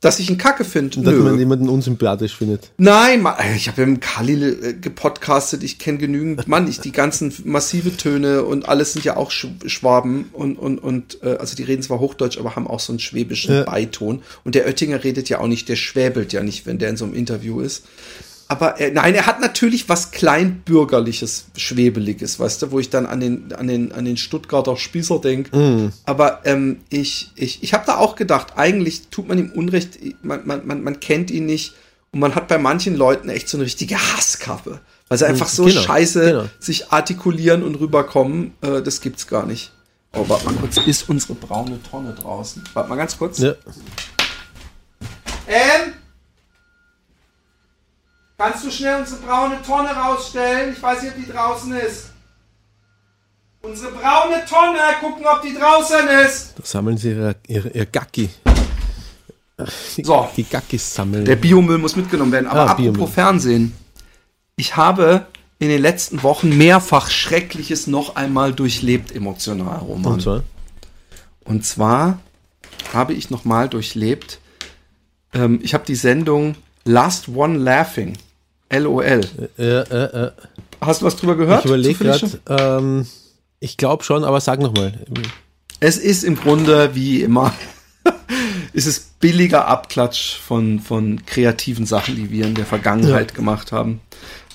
A: Dass ich ihn kacke finde.
B: Dass man jemanden unsympathisch findet.
A: Nein, ich habe ja mit Khalil äh, gepodcastet, ich kenne genügend, [laughs] Mann, ich die ganzen massive Töne und alles sind ja auch Sch Schwaben und und und äh, also die reden zwar Hochdeutsch, aber haben auch so einen schwäbischen
B: Ja.
A: Beiton und der Oettinger redet ja auch nicht, der schwäbelt ja nicht, wenn der in so einem Interview ist. Aber äh, nein, er hat natürlich was kleinbürgerliches, schwebeliges, weißt du, wo ich dann an den an den an den Stuttgarter Spießer denk. Aber ähm, ich ich ich habe da auch gedacht, eigentlich tut man ihm Unrecht, man man man, man kennt ihn nicht und man hat bei manchen Leuten echt so eine richtige Hasskappe, weil sie einfach so
B: genau,
A: scheiße
B: genau.
A: sich artikulieren und rüberkommen. Äh, das gibt's gar nicht. Oh, warte mal kurz, ist unsere braune Tonne draußen? Warte mal ganz kurz.
B: Ja.
A: Ähm? Kannst du schnell unsere braune Tonne rausstellen? Ich weiß nicht, ob die draußen ist. Unsere braune Tonne, gucken, ob die draußen ist.
B: Da sammeln sie ihr, ihr, ihr Gacki. Die,
A: So.
B: die Gackis sammeln.
A: Der Biomüll muss mitgenommen werden. Aber
B: Ah,
A: apropos
B: Biomüll.
A: Fernsehen. Ich habe in den letzten Wochen mehrfach Schreckliches noch einmal durchlebt, emotional, Roman.
B: Und zwar?
A: Und zwar habe ich nochmal durchlebt, ähm, ich habe die Sendung Last One Laughing, LOL.
B: Äh, äh, äh.
A: Hast du was drüber gehört?
B: Ich überlege gerade, ähm, ich glaube schon, aber sag nochmal.
A: Es ist im Grunde wie immer, [laughs] es ist billiger Abklatsch von, von kreativen Sachen, die wir in der Vergangenheit gemacht haben.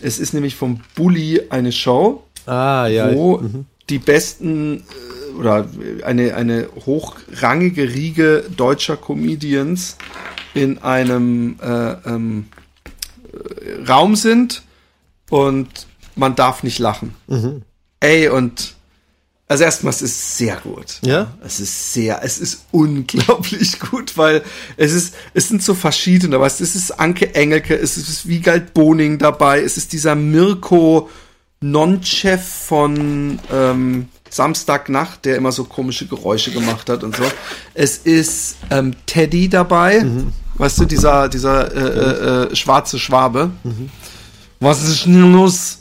A: Es ist nämlich vom Bully eine Show,
B: Ah, ja.
A: wo die besten äh, oder eine, eine hochrangige Riege deutscher Comedians in einem äh, ähm, äh, Raum sind und man darf nicht lachen. Ey, und also erstmal, es ist sehr gut.
B: Ja?
A: Es ist sehr, es ist unglaublich [laughs] gut, weil es ist, es sind so verschiedene, was es ist Anke Engelke, es ist Wiegald Boning dabei, es ist dieser Mirko Non-Chef von ähm, Samstagnacht, der immer so komische Geräusche gemacht hat und so. Es ist ähm, Teddy dabei, weißt du, dieser, dieser äh, äh, äh, schwarze Schwabe. Was ist denn los?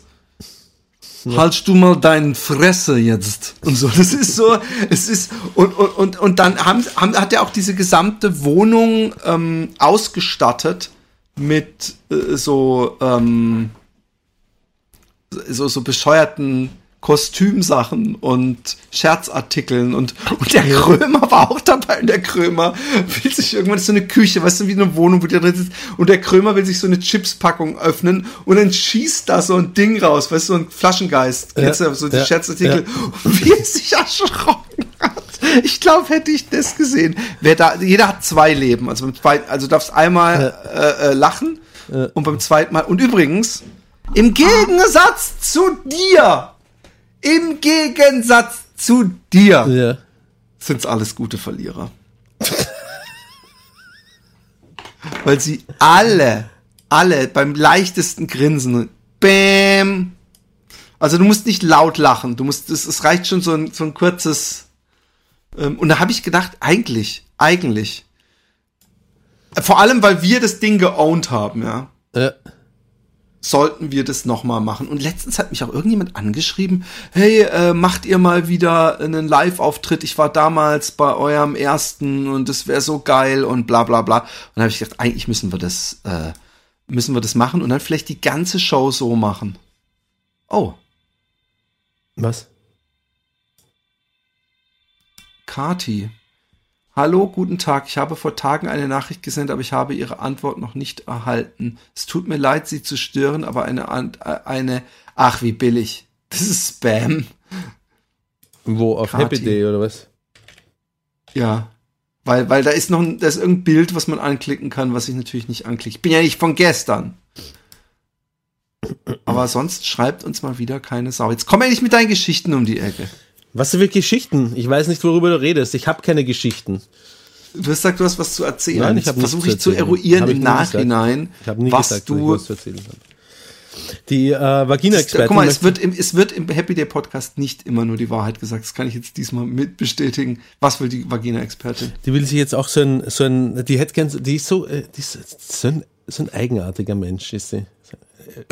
A: Haltst du mal deinen Fresse jetzt und so. Das ist so, es ist und und und, und dann haben, haben, hat er auch diese gesamte Wohnung ähm, ausgestattet mit äh, so ähm, so so bescheuerten Kostümsachen und Scherzartikeln und, und der Krömer war auch dabei und der Krömer will sich irgendwann so eine Küche, weißt du, wie eine Wohnung, wo der drin sitzt und der Krömer will sich so eine Chipspackung öffnen und dann schießt da so ein Ding raus, weißt du, so ein Flaschengeist,
B: Ja,
A: kennst du, so die
B: ja,
A: Scherzartikel? und wie er sich erschrocken hat. Ich glaube, hätte ich das gesehen, wer da, jeder hat zwei Leben, also beim zweiten, also du darfst einmal äh, äh, lachen und beim zweiten Mal und übrigens im Gegensatz zu dir im Gegensatz zu dir
B: Ja.
A: sind's alles gute Verlierer. [laughs] Weil sie alle, alle beim leichtesten Grinsen, bäm. Also du musst nicht laut lachen, du musst, es, es reicht schon so ein, so ein kurzes. Ähm, und da habe ich gedacht, eigentlich, eigentlich. Vor allem, weil wir das Ding geowned haben, ja
B: Ja.
A: Sollten wir das nochmal machen. Und letztens hat mich auch irgendjemand angeschrieben, hey, äh, macht ihr mal wieder einen Live-Auftritt? Ich war damals bei eurem ersten und das wäre so geil und bla bla bla. Und dann habe ich gedacht, eigentlich müssen wir das, äh, müssen wir das machen und dann vielleicht die ganze Show so machen. Oh,
B: Was?
A: Kati. Hallo, guten Tag. Ich habe vor Tagen eine Nachricht gesendet, aber ich habe Ihre Antwort noch nicht erhalten. Es tut mir leid, Sie zu stören, aber eine, eine, ach, wie billig. Das ist Spam.
B: Wo? Auf
A: Kati.
B: Happy Day oder was?
A: Ja. Weil, weil da ist noch ein, da ist irgendein Bild, was man anklicken kann, was ich natürlich nicht anklicke. Ich bin ja nicht von gestern. Aber sonst schreibt uns mal wieder keine Sau. Jetzt komm endlich mit deinen Geschichten um die Ecke.
B: Was für Geschichten? Ich weiß nicht, worüber du redest. Ich habe keine Geschichten.
A: Du hast gesagt, du hast was zu erzählen.
B: Nein, ich
A: versuche ich
B: zu
A: eruieren im. Nachhinein,
B: Ich habe nie
A: was
B: gesagt,
A: du
B: was zu erzählen habe. Die äh, Vagina-Expertin.
A: Guck mal, es wird, im, es wird im Happy Day Podcast nicht immer nur die Wahrheit gesagt. Das kann ich jetzt diesmal mit bestätigen. Was will die Vagina-Expertin?
B: Die will sich jetzt auch so ein, so ein, die hätte gern, die ist so, äh, die ist so ein, so ein eigenartiger Mensch, ist sie.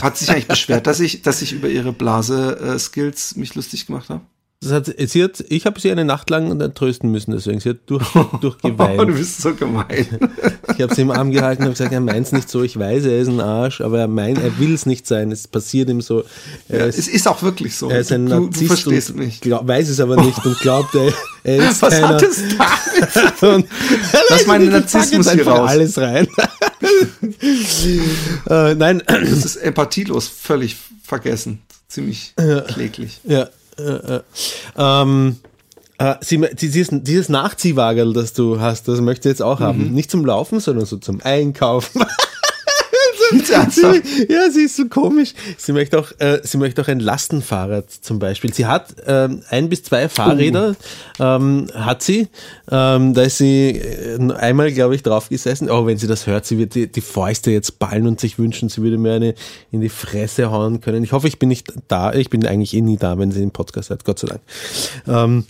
A: Hat sich eigentlich beschwert, dass ich, dass ich über ihre Blase-Skills mich lustig gemacht habe?
B: Hat, sie hat, ich habe sie eine Nacht lang trösten müssen, deswegen. Sie hat durch, [laughs]
A: Oh, du
B: durchgeweint.
A: bist so gemein.
B: Ich habe sie im Arm gehalten und gesagt, er meint's nicht so, ich weiß, er ist ein Arsch, aber er meint, er will es nicht sein. Es passiert ihm so. Er
A: es
B: ist,
A: ist auch wirklich so.
B: er ist ein
A: du, du
B: Narzisst
A: verstehst
B: und
A: mich.
B: Glaub, weiß es aber nicht und glaubt, er, er ist
A: Was
B: keiner.
A: hat es damit? Lass meinen Narzissmus hier
B: einfach
A: raus.
B: alles rein. [laughs] äh, nein,
A: Das ist empathielos, völlig vergessen. Ziemlich kläglich.
B: Ja. Äh, äh. Ähm, äh, sie, dieses, dieses Nachziehwagel, das du hast, das möchte ich jetzt auch haben.
A: Mhm.
B: Nicht zum Laufen, sondern so zum Einkaufen. [laughs] [laughs] Ja, sie ist so komisch. Sie möchte auch, äh, sie möchte auch ein Lastenfahrrad zum Beispiel. Sie hat ähm, ein bis zwei Fahrräder, ähm, hat sie. Ähm, da ist sie äh, einmal, glaube ich, drauf gesessen. Oh, wenn sie das hört, sie wird die, die Fäuste jetzt ballen und sich wünschen, sie würde mir eine in die Fresse hauen können. Ich hoffe, ich bin nicht da. Ich bin eigentlich eh nie da, wenn sie den Podcast hört, Gott sei Dank. Ähm,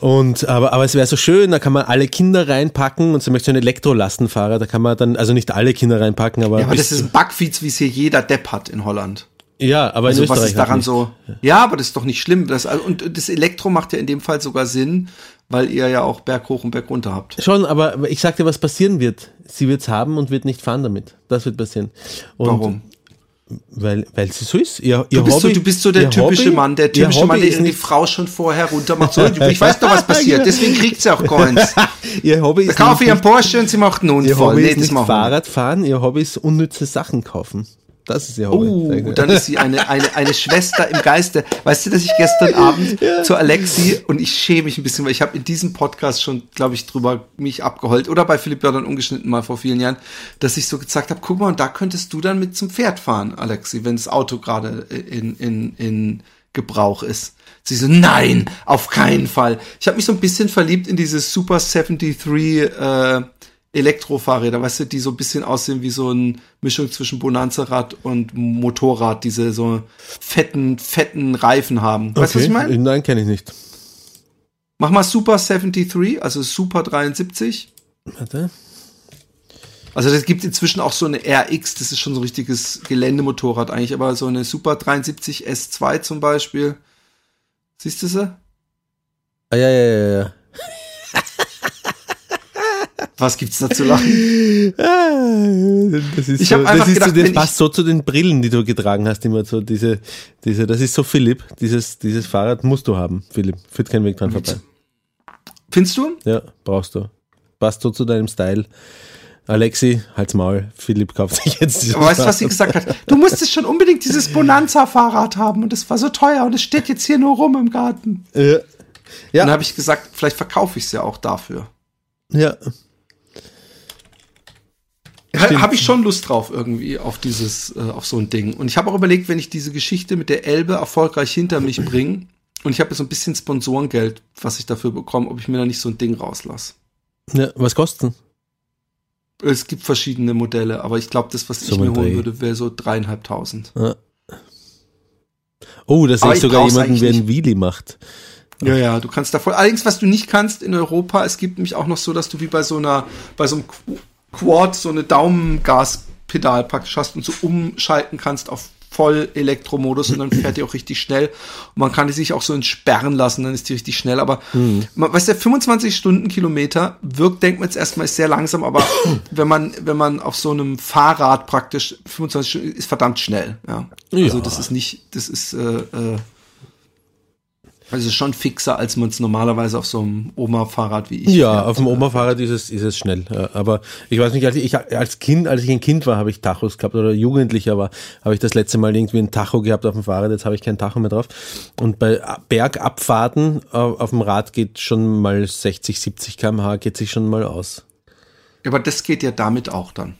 B: und aber, aber es wäre so schön, da kann man alle Kinder reinpacken und sie möchte so ein Elektrolastenfahrer, da kann man dann, also nicht alle Kinder reinpacken, aber,
A: Ja, aber das ist ein Backfiets, wie es hier jeder Depp hat in Holland.
B: ja, aber
A: Also
B: in
A: was
B: Österreich
A: ist daran so? Ja, aber das ist doch nicht schlimm. Das, also, und das Elektro macht ja in dem Fall sogar Sinn, weil ihr ja auch Berg hoch und Berg runter habt.
B: Schon, aber aber ich sag dir, was passieren wird. Sie wird's haben und wird nicht fahren damit. Das wird passieren. Und
A: Warum?
B: Weil, weil sie so ist. Ihr, ihr
A: Du bist,
B: Hobby,
A: so, du bist so der
B: ihr
A: typische
B: Hobby-
A: Mann, der
B: ihr
A: typische Mann, der die Frau schon vorher runter macht. So, [laughs] ich weiß doch, was passiert. Deswegen kriegt sie auch Coins. [laughs]
B: ihr Hobby
A: Da
B: ist
A: kaufe ich einen Porsche und sie macht einen
B: ihr
A: Unfall.
B: Hobby
A: Nee,
B: ist nicht
A: machen wir.
B: Fahrrad fahren, ihr Hobby ist unnütze Sachen kaufen. Das ist ihr Hobby.
A: Oh, dann ist sie eine, eine, eine Schwester im Geiste. Weißt du, dass ich gestern Abend zu Alexi und ich schäme mich ein bisschen, weil ich habe in diesem Podcast schon, glaube ich, drüber mich abgeheult oder bei Philipp Jordan ungeschnitten mal vor vielen Jahren, dass ich so gesagt habe, guck mal, und da könntest du dann mit zum Pferd fahren, Alexi, wenn das Auto gerade in, in, in Gebrauch ist. Sie so, nein, auf keinen Fall. Ich habe mich so ein bisschen verliebt in diese Super 73 äh, Elektrofahrräder, weißt du, die so ein bisschen aussehen wie so eine Mischung zwischen Bonanza-Rad und Motorrad, diese so fetten, fetten Reifen haben. Weißt du, was ich meine?
B: Nein, kenne ich nicht.
A: Mach mal Super 73, also Super 73.
B: Warte.
A: Also das gibt inzwischen auch so eine RX, das ist schon so ein richtiges Geländemotorrad eigentlich, aber so eine Super 73 S2 zum Beispiel. Siehst du sie?
B: Ah, ja, ja, ja, ja.
A: Was gibt's da zu lachen? [laughs]
B: Ah, Das ist
A: Ich
B: so, das,
A: einfach
B: ist
A: gedacht,
B: so, das passt so zu den Brillen, die du getragen hast, immer so diese, diese, das ist so Philipp, dieses, dieses Fahrrad musst du haben, Philipp, führt kein Weg dran vorbei.
A: Findest du?
B: Ja, brauchst du. Passt so zu deinem Style. Alexi, halt's Maul, Philipp kauft sich jetzt dieses
A: Aber weißt du, was sie gesagt hat? Du musstest schon unbedingt dieses [laughs] Bonanza-Fahrrad haben und es war so teuer und es steht jetzt hier nur rum im Garten.
B: Ja. Ja.
A: Dann habe ich gesagt, vielleicht verkaufe ich es ja auch dafür.
B: Ja,
A: habe ich schon Lust drauf irgendwie auf dieses, äh, auf so ein Ding. Und ich habe auch überlegt, wenn ich diese Geschichte mit der Elbe erfolgreich hinter mich bringe und ich habe so ein bisschen Sponsorengeld, was ich dafür bekomme, ob ich mir da nicht so ein Ding rauslasse.
B: ja. was kostet
A: Es gibt verschiedene Modelle, aber ich glaube, das, was
B: So
A: ich mir
B: ein
A: holen würde, wäre so dreieinhalbtausend.
B: Ja. Oh, da sehe ich sogar jemanden, der einen Wheelie macht.
A: Ja, ja, du kannst da voll. Allerdings, was du nicht kannst in Europa, es gibt nämlich auch noch so, dass du wie bei so einer, bei so einem Quad so eine Daumengaspedal praktisch hast und so umschalten kannst auf voll Elektromodus und dann fährt die auch richtig schnell. Und man kann die sich auch so entsperren lassen, dann ist die richtig schnell. Aber man, weißt du, 25 Stundenkilometer wirkt, denkt man jetzt erstmal, ist sehr langsam, aber [clears throat] wenn man, wenn man auf so einem Fahrrad praktisch 25 Stunden ist verdammt schnell. Ja. Also
B: Ja.
A: das ist nicht, das ist äh, äh, also schon fixer, als man es normalerweise auf so einem Oma-Fahrrad wie ich.
B: Ja,
A: fährt.
B: auf dem Oma-Fahrrad ist es, ist es schnell. Aber ich weiß nicht, als ich, als Kind, als ich ein Kind war, habe ich Tachos gehabt oder Jugendlicher war, habe ich das letzte Mal irgendwie ein Tacho gehabt auf dem Fahrrad. Jetzt habe ich kein Tacho mehr drauf. Und bei Bergabfahrten auf, auf dem Rad geht schon mal 60, 70 km/h geht sich schon mal aus.
A: Aber das geht ja damit auch dann.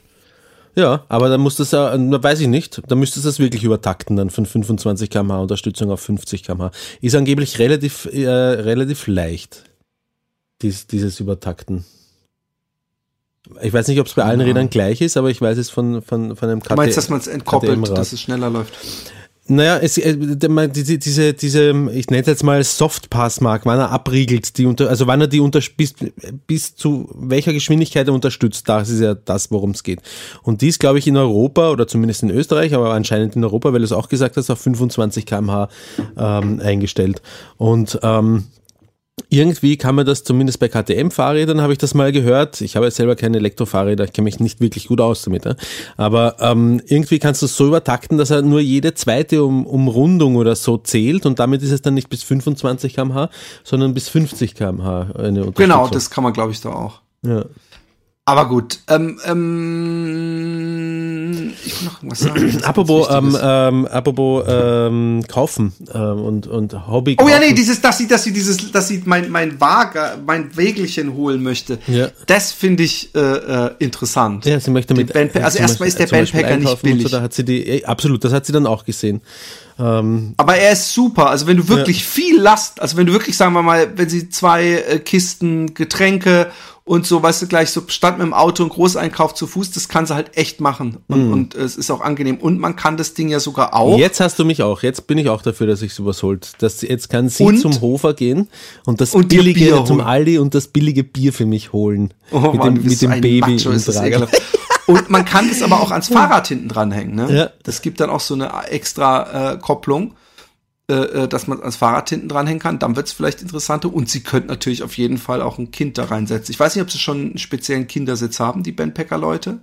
B: Ja, aber dann muss das ja, weiß ich nicht, dann müsstest du das wirklich übertakten, dann von 25 km/h Unterstützung auf 50 km/h. Ist angeblich relativ, äh, relativ leicht, dies, dieses Übertakten. Ich weiß nicht, ob es bei allen Rädern gleich ist, aber ich weiß es von, von, von einem KT,
A: Du meinst, dass man es entkoppelt, dass es schneller läuft?
B: Naja, es, äh, diese, diese, diese, ich nenne es jetzt mal Softpass-Mark, wann er abriegelt, die unter, also wann er die unter, bis, bis zu welcher Geschwindigkeit er unterstützt, das ist ja das, worum es geht. Und dies, glaube ich, in Europa oder zumindest in Österreich, aber anscheinend in Europa, weil du es auch gesagt hast, auf 25 km/h ähm, eingestellt. Und ähm, irgendwie kann man das zumindest bei KTM-Fahrrädern, habe ich das mal gehört. Ich habe jetzt selber keine Elektrofahrräder, ich kenne mich nicht wirklich gut aus damit. Ja. Aber ähm, irgendwie kannst du es so übertakten, dass er nur jede zweite um, Umrundung oder so zählt und damit ist es dann nicht bis 25 km/h, sondern bis 50 km/h eine.
A: Genau, das kann man, glaube ich, da auch.
B: Ja.
A: Aber gut, ähm, ähm, ich will noch irgendwas sagen. [clears throat]
B: Apropos, ähm, ähm, apropos ähm, kaufen ähm, und, und Hobby
A: Oh ja,
B: kaufen.
A: nee, dieses, dass sie, dass sie dieses, dass sie mein, mein Wager, mein Wägelchen holen möchte.
B: Ja.
A: Das finde ich äh, äh, interessant.
B: Ja, sie möchte mit.
A: Bandpa- also
B: zum
A: erstmal ist der Bandpacker nicht billig.
B: So, da hat sie die, absolut, das hat sie dann auch gesehen. Ähm,
A: Aber er ist super. Also wenn du wirklich viel Last, also wenn du wirklich, sagen wir mal, wenn sie zwei äh, Kisten Getränke und so, weißt du, gleich so stand mit dem Auto und Großeinkauf zu Fuß, das kann sie halt echt machen. Und, und äh, es ist auch angenehm. Und man kann das Ding ja sogar auch.
B: Jetzt hast du mich auch. Jetzt bin ich auch dafür, dass ich sowas holt. Das, jetzt kann sie
A: Und-
B: zum Hofer gehen und das
A: Und
B: billige
A: Bier
B: zum. Aldi und das billige Bier für mich holen.
A: Oh
B: mit
A: Mann,
B: dem, mit dem Baby
A: Macho,
B: im
A: ekelhaft. Und man kann das aber auch ans [laughs] Fahrrad hinten dranhängen. Ne?
B: Ja.
A: Das gibt dann auch so eine extra äh, Kopplung, äh, äh, dass man ans Fahrrad hinten dranhängen kann. Dann wird es vielleicht interessanter. Und sie könnten natürlich auf jeden Fall auch ein Kind da reinsetzen. Ich weiß nicht, ob sie schon einen speziellen Kindersitz haben, die Bandpacker-Leute.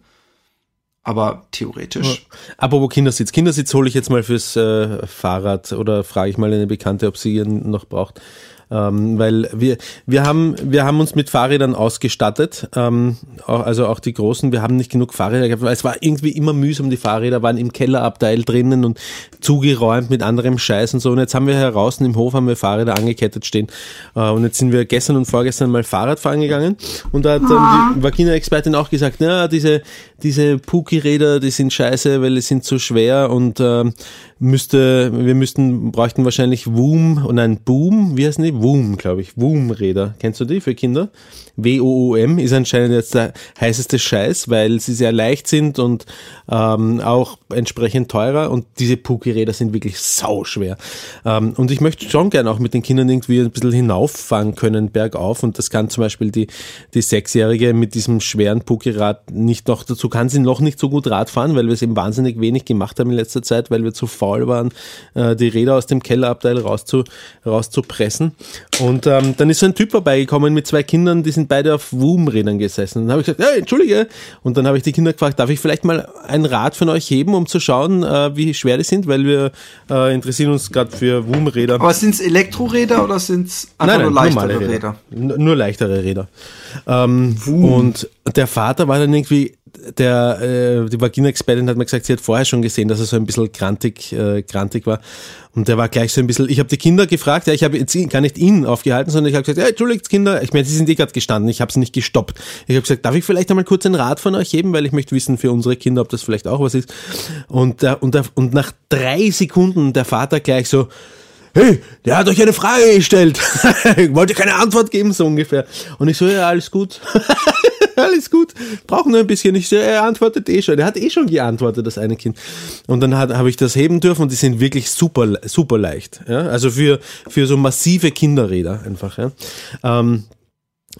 A: Aber theoretisch.
B: Apropos Kindersitz. Kindersitz hole ich jetzt mal fürs äh, Fahrrad oder frage ich mal eine Bekannte, ob sie ihn noch braucht. Ähm, weil wir, wir, haben, wir haben uns mit Fahrrädern ausgestattet, ähm, auch, also auch die großen. Wir haben nicht genug Fahrräder gehabt, weil es war irgendwie immer mühsam. Die Fahrräder waren im Kellerabteil drinnen und zugeräumt mit anderem Scheiß und so. Und jetzt haben wir heraus im Hof haben wir Fahrräder angekettet stehen. Äh, und jetzt sind wir gestern und vorgestern mal Fahrrad fahren gegangen. Und da hat dann die Vakina-Expertin auch gesagt, na, diese, diese Puki-Räder, die sind scheiße, weil die sind zu schwer und ähm, müsste, wir müssten, bräuchten wahrscheinlich Woom und ein Boom, wie heißen die? Woom, glaube ich. Woom-Räder. Kennst du die für Kinder? W-O-O-M ist anscheinend jetzt der heißeste Scheiß, weil sie sehr leicht sind und ähm, auch entsprechend teurer und diese Puki-Räder sind wirklich sauschwer. Ähm, und ich möchte schon gern auch mit den Kindern irgendwie ein bisschen hinauffahren können, bergauf und das kann zum Beispiel die, die Sechsjährige mit diesem schweren Puki-Rad nicht noch, dazu kann sie noch nicht so gut Rad fahren, weil wir es eben wahnsinnig wenig gemacht haben in letzter Zeit, weil wir zu faul waren, äh, die Räder aus dem Kellerabteil rauszu, rauszupressen. Und ähm, dann ist so ein Typ vorbeigekommen mit zwei Kindern, die sind beide auf Woom-Rädern gesessen. Und dann habe ich gesagt, ja, entschuldige. Und dann habe ich die Kinder gefragt, darf ich vielleicht mal ein Rad von euch heben, um zu schauen, äh, wie schwer die sind, weil wir äh, interessieren uns gerade für Woom-Räder.
A: Aber sind es Elektroräder oder sind es einfach nur leichtere Räder?
B: N- Nur leichtere Räder. Ähm, und der Vater war dann irgendwie, der, äh, die Vagina-Expertin hat mir gesagt, sie hat vorher schon gesehen, dass er so ein bisschen grantig, äh, grantig war. Und der war gleich so ein bisschen, ich habe die Kinder gefragt, ja, ich habe jetzt gar nicht ihn aufgehalten, sondern ich habe gesagt, ja, entschuldigt Kinder, ich meine, sie sind eh gerade gestanden, ich habe sie nicht gestoppt. Ich habe gesagt, darf ich vielleicht einmal kurz ein Rad von euch heben, weil ich möchte wissen für unsere Kinder, ob das vielleicht auch was ist. Und, der, und, der, und nach drei Sekunden der Vater gleich so, hey, der hat euch eine Frage gestellt. [laughs] ich wollte keine Antwort geben, so ungefähr. Und ich so, ja, alles gut. [laughs] [laughs] alles gut. Brauchen nur ein bisschen. Ich so, er antwortet eh schon. Er hat eh schon geantwortet, das eine Kind. Und dann habe ich das heben dürfen und die sind wirklich super, super leicht. Ja? Also für, für so massive Kinderräder einfach. Ja? Ähm,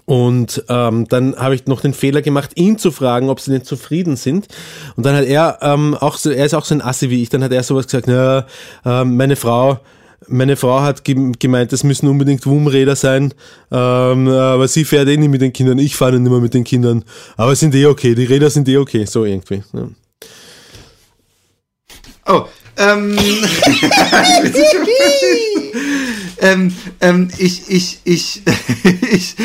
B: und ähm, dann habe ich noch den Fehler gemacht, ihn zu fragen, ob sie denn zufrieden sind. Und dann hat er ähm, auch so, er ist auch so ein Assi wie ich, dann hat er sowas gesagt, ja, ähm, meine Frau, meine Frau hat gem- gemeint, das müssen unbedingt Wumräder sein, ähm, aber sie fährt eh nicht mit den Kindern, ich fahre nicht mehr mit den Kindern. Aber sind eh okay, die Räder sind eh okay, so irgendwie. Ja.
A: Oh, ähm, [laughs] ähm, ähm, ich, ich, ich, [laughs] ich,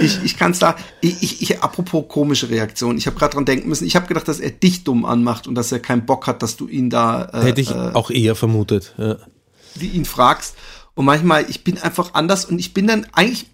A: ich, ich kann sagen, ich, ich, ich, apropos komische Reaktion, ich habe gerade dran denken müssen, ich habe gedacht, dass er dich dumm anmacht und dass er keinen Bock hat, dass du ihn da äh,
B: Hätte ich
A: äh,
B: auch eher vermutet. Ja.
A: Wie ihn fragst. Und manchmal, ich bin einfach anders und ich bin dann eigentlich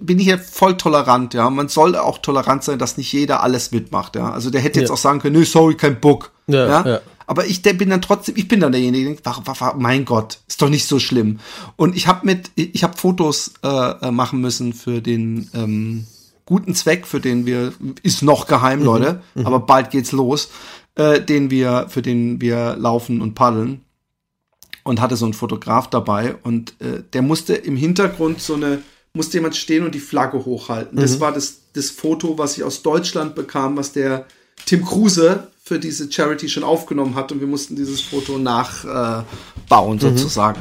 A: bin ich ja voll tolerant, ja. Man soll auch tolerant sein, dass nicht jeder alles mitmacht, ja. Also der hätte jetzt
B: Ja.
A: auch sagen können, nö, sorry, kein Bock.
B: Ja,
A: Ja,
B: ja.
A: Aber ich der bin dann trotzdem, ich bin dann derjenige, der denkt, warum, mein Gott, ist doch nicht so schlimm. Und ich habe mit, ich habe Fotos äh, machen müssen für den ähm, guten Zweck, für den wir, ist noch geheim,
B: Mhm.
A: Leute, aber bald geht's los, äh, den wir, für den wir laufen und paddeln und hatte so einen Fotograf dabei und äh, der musste im Hintergrund so eine musste jemand stehen und die Flagge hochhalten. Das war das das Foto, was ich aus Deutschland bekam, was der Tim Kruse für diese Charity schon aufgenommen hat und wir mussten dieses Foto nachbauen äh, bauen, sozusagen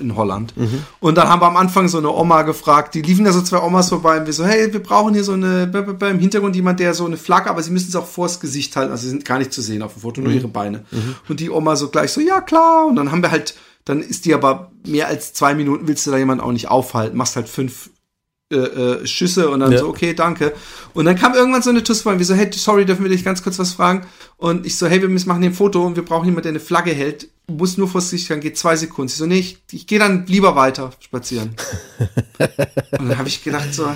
A: in Holland. Und dann haben wir am Anfang so eine Oma gefragt, die liefen da so zwei Omas vorbei und wir so, hey, wir brauchen hier so eine, im Hintergrund jemand, der so eine Flagge, aber sie müssen es auch vors Gesicht halten, also sie sind gar nicht zu sehen auf dem Foto, nur ihre Beine. Und die Oma so gleich so, ja klar, und dann haben wir halt, dann ist die aber mehr als zwei Minuten willst du da jemanden auch nicht aufhalten, machst halt fünf äh, äh, Schüsse und dann
B: Ja.
A: so, okay, danke. Und dann kam irgendwann so eine Tuss und wir so, hey, sorry, dürfen wir dich ganz kurz was fragen? Und ich so, hey, wir müssen machen hier ein Foto und wir brauchen jemanden, der eine Flagge hält. Muss nur vors Gesicht, dann geht zwei Sekunden. Sie so, nee, ich, ich gehe dann lieber weiter spazieren. [laughs] und dann habe ich gedacht so,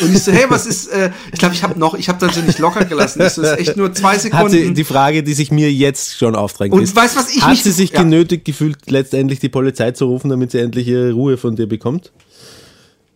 A: und ich so, hey, was ist, äh, ich glaube, ich habe noch, ich habe dann so nicht locker gelassen. So, ist echt nur zwei
B: Hat sie
A: Sekunden.
B: die Frage, die sich mir jetzt schon aufdrängt,
A: Und
B: ist,
A: weißt du, was ich
B: hat sie sich
A: ja.
B: genötigt gefühlt, letztendlich die Polizei zu rufen, damit sie endlich ihre Ruhe von dir bekommt?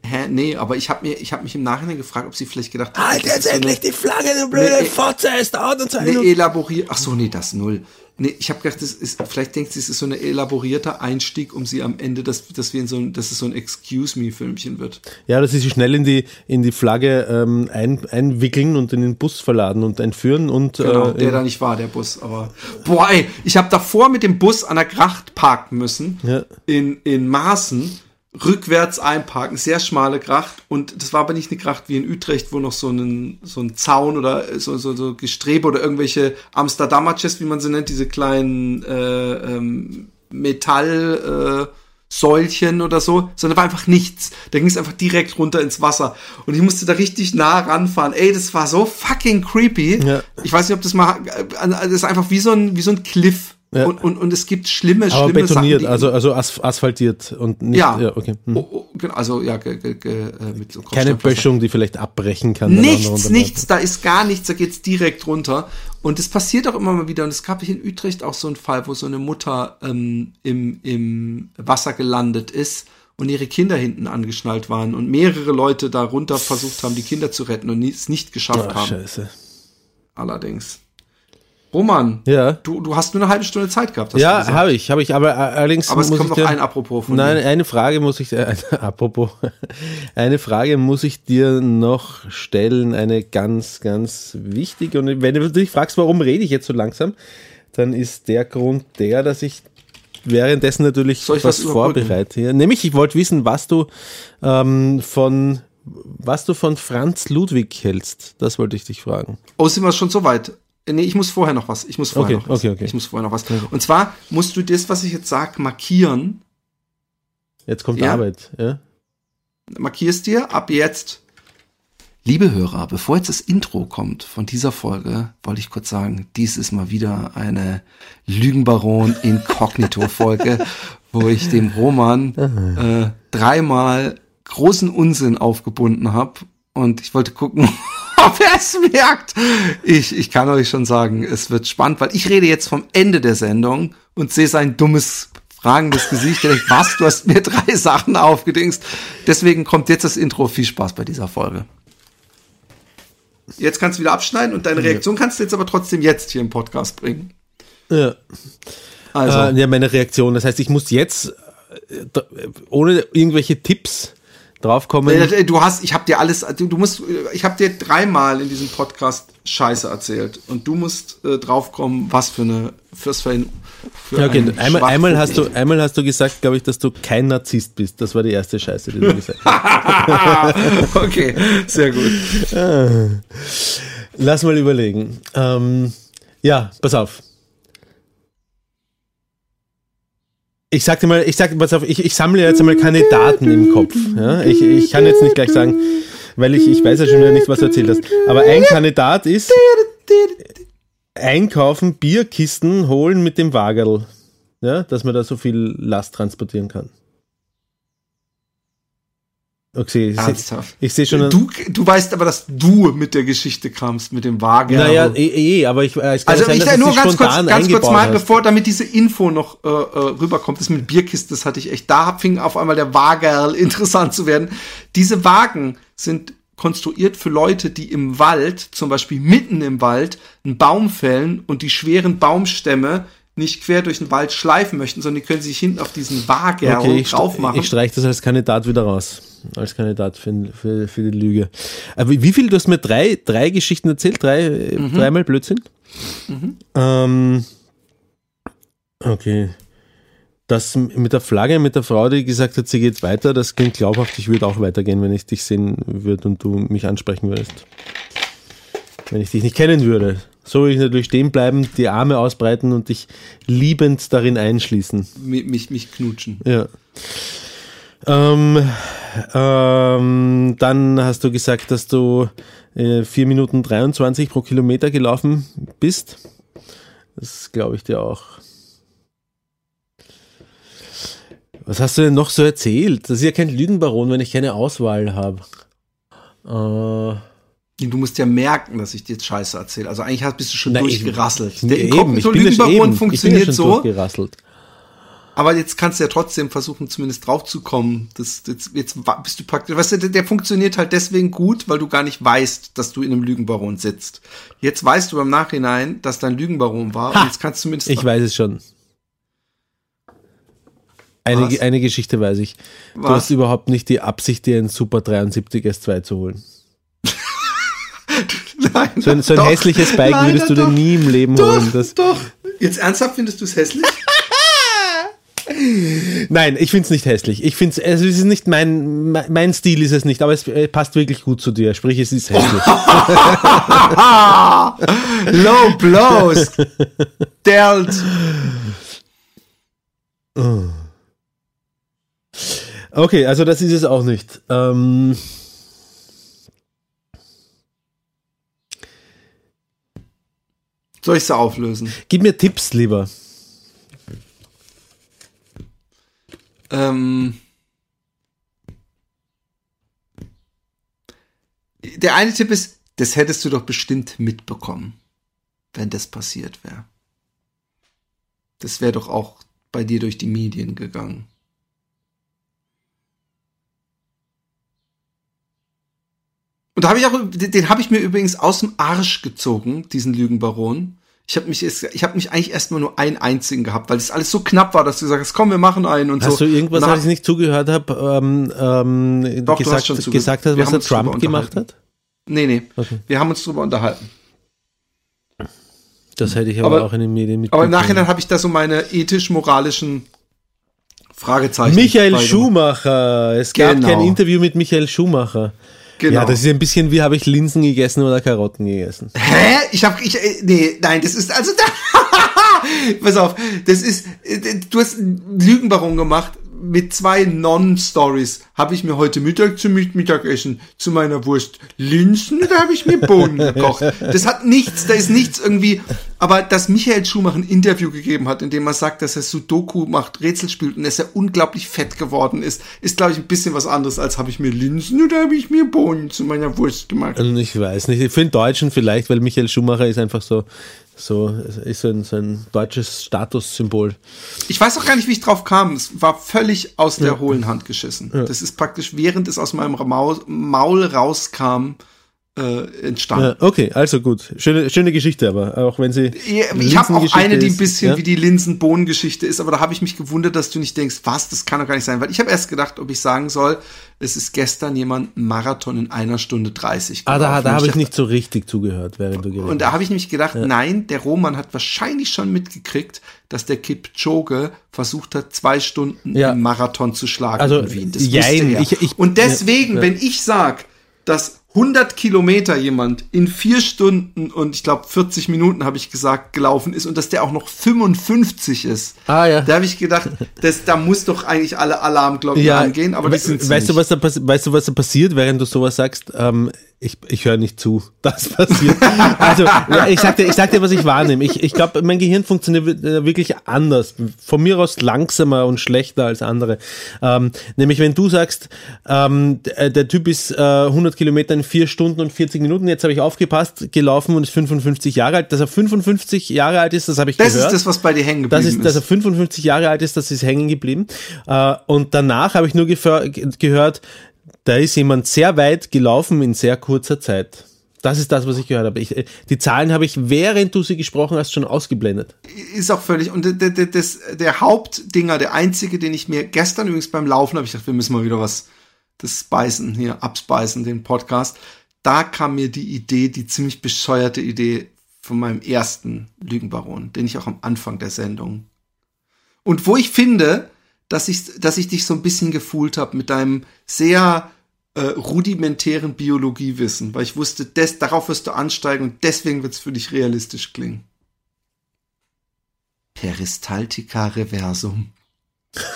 A: Hä, nee, aber ich habe mir, ich habe mich im Nachhinein gefragt, ob sie vielleicht gedacht hat,
B: Halt
A: so eine-
B: die Flagge, du
A: blöde Nee,
B: Fotze, es dauert uns
A: eine elaboriert. Ach so, nee, das null. Nee, ich habe gedacht, das ist vielleicht denkt sie, es ist so ein elaborierter Einstieg, um sie am Ende, dass, dass wir in so ein, dass es so ein Excuse me Filmchen wird.
B: Ja, dass sie sich schnell in die, in die Flagge ähm, ein, einwickeln und in den Bus verladen und entführen und
A: Genau,
B: äh,
A: der da nicht war, der Bus. Aber boah, ey, ich habe davor mit dem Bus an der Gracht parken müssen
B: Ja.
A: in in Maßen. Rückwärts einparken, sehr schmale Gracht und das war aber nicht eine Gracht wie in Utrecht, wo noch so ein so ein Zaun oder so so, so Gestrebe oder irgendwelche Amsterdamerches, wie man sie nennt, diese kleinen äh, ähm, Metall äh, Säulchen oder so, sondern war einfach nichts. Da ging es einfach direkt runter ins Wasser. Und ich musste da richtig nah ranfahren. Ey, das war so fucking creepy.
B: Ja.
A: Ich weiß nicht, ob das mal, äh, das ist einfach wie so ein, wie so ein Cliff.
B: Ja.
A: Und, und, und es gibt schlimme,
B: aber
A: schlimme
B: betoniert,
A: Sachen.
B: also, also as asphaltiert und nicht,
A: Ja.
B: ja, okay. Hm.
A: Oh, oh, genau, also ja, ge, ge, ge, äh, mit so
B: Keine. Böschung, die vielleicht abbrechen kann.
A: Nichts, nichts, da ist gar nichts, da geht's direkt runter. Und es passiert auch immer mal wieder. Und es gab hier in Utrecht auch so einen Fall, wo so eine Mutter ähm, im, im Wasser gelandet ist und ihre Kinder hinten angeschnallt waren und mehrere Leute da runter versucht haben, die Kinder zu retten und es nicht geschafft
B: Ach,
A: haben.
B: scheiße.
A: Allerdings. Roman,
B: Ja.
A: du, du hast nur eine halbe Stunde Zeit gehabt.
B: Ja, habe ich, habe ich, aber äh, allerdings
A: Aber es
B: muss
A: kommt
B: ich
A: noch
B: dir,
A: ein Apropos von
B: Nein,
A: dir.
B: eine Frage muss ich, äh, [laughs] apropos, [laughs] eine Frage muss ich dir noch stellen, eine ganz, ganz wichtige. Und wenn du dich fragst, warum rede ich jetzt so langsam, dann ist der Grund der, dass ich währenddessen natürlich was
A: was.
B: Ja, nämlich, ich wollte wissen, was du ähm, von was du von Franz Ludwig hältst. Das wollte ich dich fragen.
A: Oh, sind wir schon so weit? Nee, ich muss vorher noch was. Ich muss vorher
B: Okay,
A: noch was.
B: okay, okay.
A: Ich muss vorher noch was. Und zwar musst du das, was ich jetzt sag, markieren.
B: Jetzt kommt
A: Ja.
B: Arbeit. Ja?
A: Markierst dir ab jetzt. Liebe Hörer, bevor jetzt das Intro kommt von dieser Folge, wollte ich kurz sagen, dies ist mal wieder eine Lügenbaron Inkognito Folge, [laughs] wo ich dem Roman äh, dreimal großen Unsinn aufgebunden habe und ich wollte gucken, [laughs] ob er es merkt. Ich, ich kann euch schon sagen, es wird spannend, weil ich rede jetzt vom Ende der Sendung und sehe sein dummes, fragendes Gesicht. Denkt, was, du hast mir drei Sachen aufgedingst. Deswegen kommt jetzt das Intro. Viel Spaß bei dieser Folge. Jetzt kannst du wieder abschneiden und deine Reaktion kannst du jetzt aber trotzdem jetzt hier im Podcast bringen.
B: Ja.
A: Also,
B: Äh, ja, meine Reaktion. Das heißt, ich muss jetzt äh, ohne irgendwelche Tipps draufkommen.
A: Äh, Du hast, ich habe dir alles, du, du musst, ich habe dir dreimal in diesem Podcast Scheiße erzählt und du musst äh, draufkommen, was für eine, fürs für ein, für
B: Ja, okay.
A: ein
B: Einmal, einmal, hast du, einmal hast du gesagt, glaube ich, dass du kein Narzisst bist. Das war die erste Scheiße, die du [laughs] gesagt hast.
A: okay, sehr gut.
B: Lass mal überlegen. Ähm, ja, pass auf. Ich sag dir mal, ich sag pass auf, ich, ich sammle jetzt einmal Kandidaten im Kopf. Ja? Ich, ich kann jetzt nicht gleich sagen, weil ich, ich weiß ja schon wieder nicht, was du erzählt hast. Aber ein Kandidat ist einkaufen, Bierkisten holen mit dem Wagerl. Ja, dass man da so viel Last transportieren kann. Okay, ich, seh-
A: Ernsthaft.
B: ich sehe schon.
A: Du, du weißt aber, dass du mit der Geschichte kamst, mit dem Wagen.
B: naja, eh, eh, aber ich, äh, es kann
A: Also
B: sein,
A: ich
B: dass
A: nur ganz kurz, ganz kurz mal,
B: hast.
A: bevor, damit diese Info noch äh, äh, rüberkommt, das mit Bierkisten, das hatte ich echt, da fing auf einmal der Wagerl [laughs] interessant zu werden. Diese Wagen sind konstruiert für Leute, die im Wald, zum Beispiel mitten im Wald, einen Baum fällen und die schweren Baumstämme nicht quer durch den Wald schleifen möchten, sondern die können sich hinten auf diesen Wagerl
B: Okay, ich,
A: drauf machen.
B: ich streiche das als Kandidat wieder raus. Als Kandidat für, für, für die Lüge. Aber wie viel? Du hast mir drei, drei Geschichten erzählt, drei, äh,
A: Mhm.
B: dreimal Blödsinn. Ähm, okay. Das mit der Flagge, mit der Frau, die gesagt hat, sie geht weiter, das klingt glaubhaft. Ich würde auch weitergehen, wenn ich dich sehen würde und du mich ansprechen würdest. Wenn ich dich nicht kennen würde. So würde ich natürlich stehen bleiben, die Arme ausbreiten und dich liebend darin einschließen.
A: mich, mich, mich knutschen.
B: Ja. Ähm, ähm, dann hast du gesagt, dass du äh, 4 Minuten 23 pro Kilometer gelaufen bist. Das glaube ich dir auch. Was hast du denn noch so erzählt? Das ist ja kein Lügenbaron, wenn ich keine Auswahl habe. Äh,
A: Du musst ja merken, dass ich dir jetzt Scheiße erzähle. Also eigentlich hast- bist du schon
B: na,
A: durchgerasselt.
B: Ich,
A: Der
B: ich
A: Inkognito-Lügenbaron
B: ich
A: funktioniert
B: schon
A: so. Aber jetzt kannst du ja trotzdem versuchen, zumindest drauf zu kommen. Das, jetzt, bist du praktisch, weißt du, der, der funktioniert halt deswegen gut, weil du gar nicht weißt, dass du in einem Lügenbaron sitzt. Jetzt weißt du im Nachhinein, dass da ein Lügenbaron war.
B: Ha!
A: und jetzt kannst du zumindest.
B: Ich weiß es schon. Eine, eine Geschichte weiß ich. Du
A: Was?
B: hast überhaupt nicht die Absicht, dir einen Super 73 S2 zu holen.
A: Nein,
B: So ein, so ein hässliches Bike
A: Leider
B: würdest du dir nie im Leben
A: Doch,
B: holen. Das,
A: doch. Jetzt ernsthaft findest du es hässlich? [laughs]
B: nein, ich finde es nicht hässlich. Ich finde also es ist nicht mein, mein, Stil ist es nicht, aber es äh, passt wirklich gut zu dir. Sprich, es ist hässlich. [laughs]
A: Low blows. Dealt.
B: Okay, also das ist es auch nicht. Ähm,
A: Soll ich sie auflösen?
B: gib mir Tipps lieber.
A: Ähm, der eine Tipp ist, das hättest du doch bestimmt mitbekommen, wenn das passiert wäre. Das wäre doch auch bei dir durch die Medien gegangen. Und da habe ich auch, den, den habe ich mir übrigens aus dem Arsch gezogen, diesen Lügenbaron. Ich habe mich, ich habe mich eigentlich erstmal nur einen einzigen gehabt, weil es alles so knapp war, dass du gesagt hast, komm, wir machen einen und
B: Hast
A: so.
B: du irgendwas, als ich nicht zugehört habe, ähm, ähm,
A: Doch, du hast
B: gesagt, gesagt hast, was der Trump gemacht hat?
A: Nee, nee.
B: Okay.
A: Wir haben uns drüber unterhalten.
B: Das hätte ich aber,
A: Aber-
B: auch in den Medien
A: Aber im
B: mitbekommen.
A: Nachhinein habe ich da so meine ethisch-moralischen Fragezeichen.
B: Michael. Schumacher. Es gab
A: Genau.
B: kein Interview mit Michael Schumacher.
A: Genau.
B: Ja, das ist ein bisschen wie habe ich Linsen gegessen oder Karotten gegessen.
A: Hä? Ich hab, ich, äh, nee, nein, das ist, also da, [laughs] pass auf, das ist, äh, du hast einen Lügenbaron gemacht mit zwei Non-Stories. Habe ich mir heute Mittag zum Mittagessen zu meiner Wurst Linsen oder habe ich mir Bohnen gekocht? Das hat nichts, da ist nichts irgendwie, aber dass Michael Schumacher ein Interview gegeben hat, in dem er sagt, dass er Sudoku macht, Rätsel spielt und dass er unglaublich fett geworden ist, ist, glaube ich, ein bisschen was anderes, als habe ich mir Linsen oder habe ich mir Bohnen zu meiner Wurst gemacht.
B: Und ich weiß nicht, für den Deutschen vielleicht, weil Michael Schumacher ist einfach so, so, ist so ein, so ein deutsches Statussymbol.
A: Ich weiß auch gar nicht, wie ich drauf kam. Es war völlig aus der hohlen Hand geschissen. Das ist praktisch, während es aus meinem Maul rauskam, äh, entstanden.
B: Ja, okay, also gut. Schöne, schöne Geschichte, aber auch wenn sie.
A: Ja, Ich habe auch eine, die ein bisschen
B: ja?
A: wie die Linsen-Bohnen-Geschichte ist, aber da habe ich mich gewundert, dass du nicht denkst, was, das kann doch gar nicht sein. Weil ich habe erst gedacht, ob ich sagen soll, es ist gestern jemand Marathon in einer Stunde 30
B: Ah, da, da habe ich nicht so richtig zugehört, während du geredet
A: Und da habe ich nämlich gedacht, nein, der Roman hat wahrscheinlich schon mitgekriegt, dass der Kipchoge versucht hat, zwei Stunden im Marathon zu schlagen
B: Also,
A: in Wien. Das
B: jein, ich- ich-
A: Und deswegen, wenn ich sag, dass 100 Kilometer jemand in vier Stunden und ich glaube 40 Minuten habe ich gesagt gelaufen ist und dass der auch noch 55 ist,
B: Ah, ja.
A: da habe ich gedacht, das, da muss doch eigentlich alle Alarmglocken
B: ja,
A: angehen, aber das
B: we- weißt du,
A: nicht.
B: was da weißt du, was da passiert, während du sowas sagst? Ähm, ich, ich höre nicht zu. [laughs] Das passiert. also, ich sag dir, ich sag dir, was ich wahrnehme. Ich, ich glaube, mein Gehirn funktioniert äh, wirklich anders. Von mir aus langsamer und schlechter als andere. Ähm, nämlich, wenn du sagst, ähm, der, der Typ ist äh, 100 Kilometer in vier Stunden und 40 Minuten, jetzt habe ich aufgepasst, gelaufen und ist 55 Jahre alt. Dass er 55 Jahre alt ist, das habe ich
A: Das
B: gehört.
A: ist das, was bei dir hängen
B: Das
A: geblieben
B: ist, dass er 55 Jahre alt ist, das ist hängen geblieben. Äh, und danach habe ich nur ge- gehört, da ist jemand sehr weit gelaufen in sehr kurzer Zeit. Das ist das, was ich gehört habe. Ich, äh, die Zahlen habe ich, während du sie gesprochen hast, schon ausgeblendet.
A: ist auch völlig und der, der, das, der Hauptdinger, der einzige, den ich mir gestern übrigens beim Laufen habe ich gedacht, wir müssen mal wieder was das Speisen hier abspeisen, den Podcast. Da kam mir die Idee, die ziemlich bescheuerte Idee von meinem ersten Lügenbaron, den ich auch am Anfang der Sendung und wo ich finde, dass ich, dass ich dich so ein bisschen gefühlt habe mit deinem sehr äh, rudimentären Biologiewissen, weil ich wusste, des, darauf wirst du ansteigen und deswegen wird es für dich realistisch klingen. Peristaltika reversum. [laughs]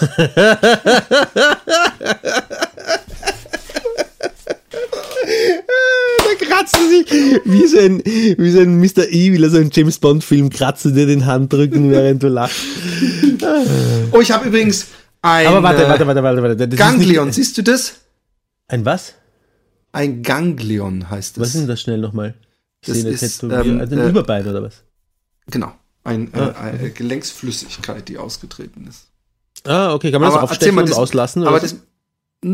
B: Da kratzt er sich wie so ein, wie so ein Mr. Evil, also ein James Bond Film, kratzt er dir den Handrücken, während du lachst.
A: Oh, ich habe übrigens ein
B: Aber warte,
A: äh,
B: warte, warte, warte, warte. Das ist
A: Ganglion.
B: Nicht,
A: Siehst du das?
B: ein was?
A: Ein Ganglion heißt es.
B: Was ist denn das schnell nochmal?
A: Das ist, ähm,
B: Also ein
A: äh,
B: Überbein oder was?
A: Genau. Ein, äh,
B: Ah.
A: eine Gelenksflüssigkeit, die ausgetreten ist.
B: Ah, okay, kann man das
A: Aber erzähl
B: aufstechen
A: mal,
B: und
A: das-
B: auslassen?
A: Aber
B: so?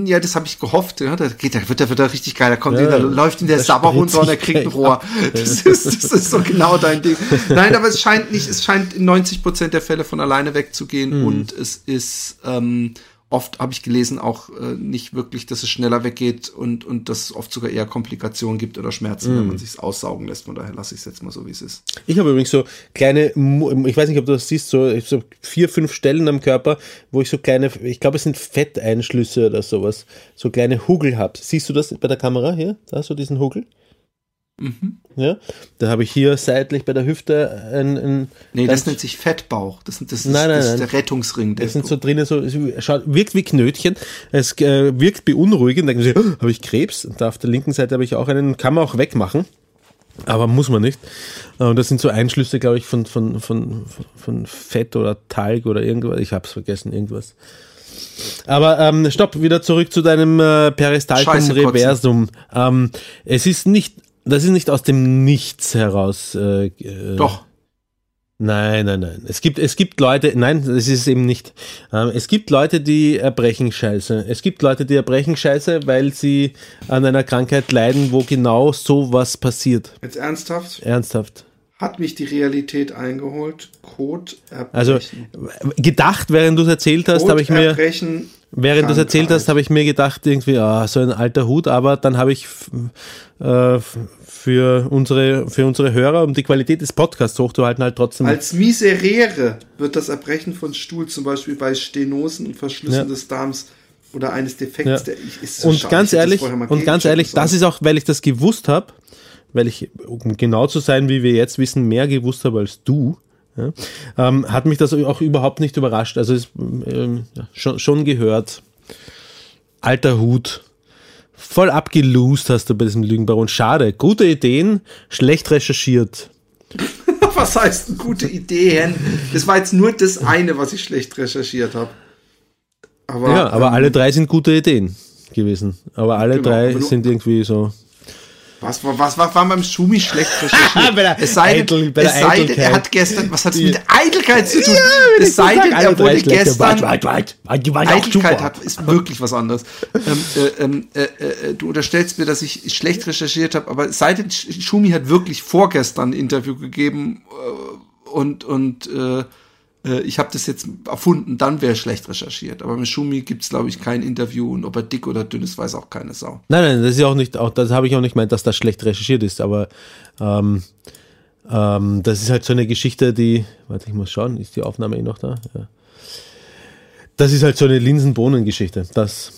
A: Ja, das habe ich gehofft. Ja, da geht, da wird, er richtig geil. Da kommt,
B: Ja,
A: da läuft in der Sabber runter und er kriegt ein [laughs] Rohr.
B: ab.
A: Das ist, das ist so genau dein Ding. Nein, aber es scheint nicht, es scheint in 90 Prozent der Fälle von alleine wegzugehen
B: Mhm.
A: und es ist ähm, oft habe ich gelesen auch äh, nicht wirklich, dass es schneller weggeht und und dass es oft sogar eher Komplikationen gibt oder Schmerzen,
B: Mhm.
A: wenn man sich's aussaugen lässt. Von daher lasse ich es jetzt mal so, wie es ist.
B: Ich habe übrigens so kleine, ich weiß nicht, ob du das siehst, so, so vier, fünf Stellen am Körper, wo ich so kleine, ich glaube, es sind Fetteinschlüsse oder sowas, so kleine Hugel habe. Siehst du das bei der Kamera hier? Da, so diesen Hugel?
A: Mhm.
B: Ja. Da habe ich hier seitlich bei der Hüfte ein, ein
A: Nee, das nennt sich Fettbauch. Das, das, ist,
B: Nein, nein,
A: das ist der Rettungsring. Der
B: Das sind so drinnen so, es schaut, wirkt wie Knötchen. Es äh, wirkt beunruhigend. Denken Sie, oh, habe ich Krebs? Und da auf der linken Seite habe ich auch einen, kann man auch wegmachen. Aber muss man nicht. Und das sind so Einschlüsse, glaube ich, von, von, von, von Fett oder Talg oder irgendwas. Ich habe es vergessen, irgendwas. Aber ähm, stopp, wieder zurück zu deinem äh,
A: kotzen.
B: Reversum. Ähm, es ist nicht, das ist nicht aus dem Nichts heraus. Äh, äh,
A: Doch.
B: Nein, nein, nein. Es gibt, es gibt Leute, nein, das ist eben nicht. Ähm, es gibt Leute, die erbrechen Scheiße. Es gibt Leute, die erbrechen Scheiße, weil sie an einer Krankheit leiden, wo genau so was passiert.
A: Jetzt ernsthaft?
B: Ernsthaft.
A: Hat mich die Realität eingeholt. Code
B: Also
A: erbrechen.
B: gedacht, während du es erzählt hast, habe ich mir, während du es erzählt hast, habe ich mir gedacht, irgendwie, ah, so ein alter Hut, aber dann habe ich äh, für unsere, für unsere Hörer, um die Qualität des Podcasts hochzuhalten, halt trotzdem.
A: Als Miserere wird das Erbrechen von Stuhl zum Beispiel bei Stenosen und Verschlüssen
B: Ja.
A: des Darms oder eines Defekts,
B: Ja.
A: der ich, ist so
B: und
A: schade,
B: ganz
A: ich hätte das
B: ehrlich, und ganz ehrlich, das ist auch, weil ich das gewusst habe, weil ich, um genau zu sein, wie wir jetzt wissen, mehr gewusst habe als du, ja, ähm, hat mich das auch überhaupt nicht überrascht. Also es, ähm, ja, schon, schon gehört. Alter Hut. Voll abgelost hast du bei diesem Lügenbaron. Schade. Gute Ideen, schlecht recherchiert. [laughs]
A: Was heißt gute Ideen? Das war jetzt nur das eine, was ich schlecht recherchiert habe. Aber,
B: Ja, aber
A: ähm,
B: alle drei sind gute Ideen gewesen. Aber alle
A: Genau,
B: drei sind irgendwie so.
A: Was, was, was, was war beim Schumi schlecht recherchiert? [laughs]
B: Der
A: es sei denn,
B: Eitel- bei
A: es sei denn er hat gestern, was hat es mit Eitelkeit zu tun?
B: ich
A: es sei denn, er wurde gestern,
B: Weit, weit, weit. Die waren
A: Eitelkeit hat, ist wirklich was anderes. ähm, äh, ähm, äh, äh, du unterstellst mir, dass ich schlecht recherchiert habe, aber seit denn Sch- Schumi hat wirklich vorgestern ein Interview gegeben äh, und, und äh, ich habe das jetzt erfunden, dann wäre schlecht recherchiert. Aber mit Schumi gibt's glaube ich, kein Interview und ob er dick oder dünn ist, weiß auch keine Sau.
B: Nein, nein, das ist auch nicht, auch das habe ich auch nicht gemeint, dass das schlecht recherchiert ist, aber ähm, ähm, das ist halt so eine Geschichte, die, warte, ich muss schauen, ist die Aufnahme eh noch da? Ja. Das ist halt so eine Linsenbohnen-Geschichte. Das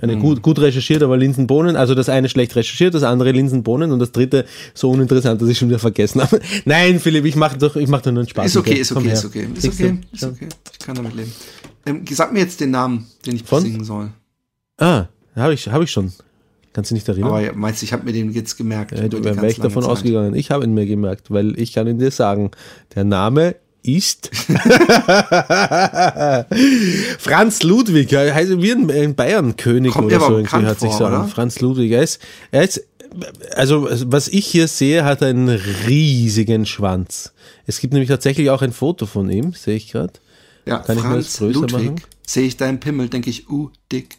B: eine gut, gut recherchiert, aber Linsenbohnen, also das eine schlecht recherchiert, das andere Linsenbohnen und das dritte so uninteressant, dass ich schon wieder vergessen habe. [laughs] Nein, Philipp, ich mache doch, ich mache doch nur einen Spaß.
A: Ist okay,
B: dir.
A: ist okay, ist okay, ist okay, ist okay. Ich kann damit leben. Ähm, sag mir jetzt den Namen, den ich
B: Von?
A: besingen soll.
B: Ah, habe ich, habe ich schon. Kannst du nicht erinnern?
A: Aber ja, meinst du, ich habe mir den jetzt gemerkt? Über
B: du wäre ich davon
A: Zeit.
B: ausgegangen. Ich habe ihn mir gemerkt, weil ich kann ihn dir sagen. Der Name ist [laughs] Franz Ludwig. Er heißt wie ein, Bayern-König
A: Kommt
B: oder so. Irgendwie hat sich so
A: oder?
B: an. Franz Ludwig. Er ist, er ist, also was ich hier sehe, hat einen riesigen Schwanz. Es gibt nämlich tatsächlich auch ein Foto von ihm, sehe ich gerade.
A: Ja,
B: Kann ich mir das
A: Franz
B: größer
A: Ludwig.
B: machen?
A: Sehe ich deinen Pimmel, denke ich, uh, dick.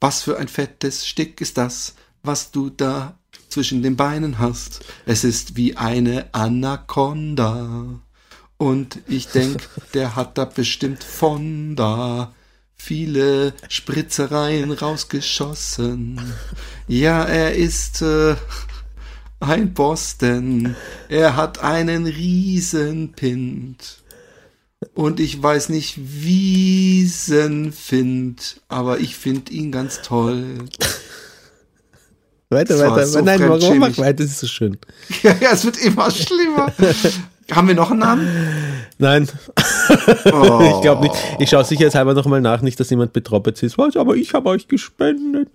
A: Was für ein fettes Stick ist das, was du da zwischen den Beinen hast. Es ist wie eine Anaconda. Und ich denk, der hat da bestimmt von da viele Spritzereien rausgeschossen. Ja, er ist äh, ein Boston. Er hat einen riesen Pint. Und ich weiß nicht, Wiesen find, aber ich find ihn ganz toll.
B: Weiter, weiter.
A: so
B: Nein, warum mach weiter? Das ist so schön. [laughs]
A: Ja, ja, es wird immer schlimmer. Haben wir noch einen Namen?
B: Nein,
A: Oh. [laughs]
B: ich glaube nicht. Ich schaue sicherheitshalber nochmal nach, nicht, dass jemand betroppelt ist. Was, aber ich habe euch gespendet.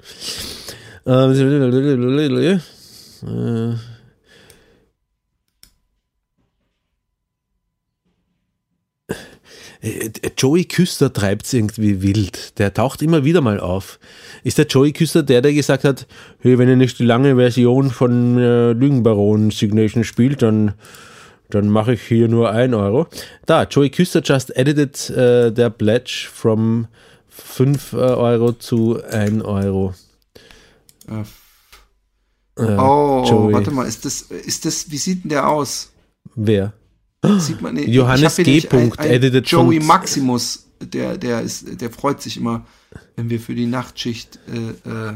B: Äh, äh, Joey Küster treibt es irgendwie wild. Der taucht immer wieder mal auf. Ist der Joey Küster der, der gesagt hat, hey, wenn ihr nicht die lange Version von äh, Lügenbaron Signation spielt, dann, dann mache ich hier nur ein Euro. Da, Joey Küster just edited äh, der Pledge from 5 äh, Euro zu 1 Euro.
A: Äh,
B: Äh,
A: Oh,
B: Joey.
A: warte mal, ist das, ist das, wie sieht denn der aus?
B: Wer?
A: Sieht man, nee,
B: Johannes G.
A: ein-
B: Punkt,
A: ein
B: edited
A: Joey Maximus, der, der ist, der freut sich immer, wenn wir für die Nachtschicht, äh, äh,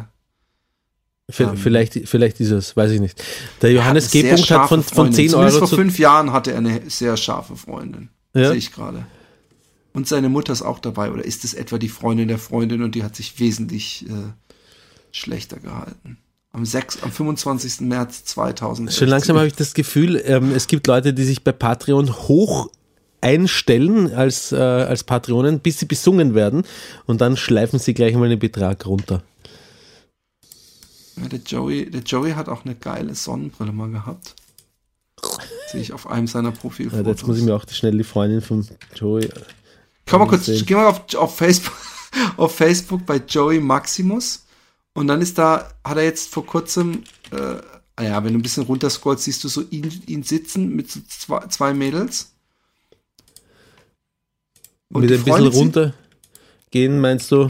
B: V
A: Ähm.
B: vielleicht, vielleicht ist es, weiß ich nicht. Der Johannes G. Punkt hat von, von
A: Freundin.
B: 10
A: Zumindest
B: Euro
A: vor
B: zu.
A: fünf Jahren hatte er eine sehr scharfe Freundin.
B: Ja.
A: Sehe ich gerade. Und seine Mutter ist auch dabei. Oder ist es etwa die Freundin der Freundin und die hat sich wesentlich äh, schlechter gehalten? Am, 6, am 25. März 2000.
B: Schon langsam habe ich das Gefühl, ähm, es gibt Leute, die sich bei Patreon hoch einstellen als, äh, als Patronen, bis sie besungen werden und dann schleifen sie gleich mal den Betrag runter.
A: Ja, der, Joey, der Joey hat auch eine geile Sonnenbrille mal gehabt. Sehe ich auf einem seiner
B: Ja,
A: Profilfotos.
B: jetzt muss ich mir auch schnell die Freundin von Joey.
A: Komm mal kurz, geh mal auf, auf, Facebook, [laughs] auf Facebook bei Joey Maximus und dann ist da, hat er jetzt vor kurzem, äh, ah ja, wenn du ein bisschen runterscrollst, siehst du so ihn, ihn sitzen mit so zwei, zwei Mädels. Und
B: Mit ein bisschen
A: sind-
B: runtergehen, meinst du?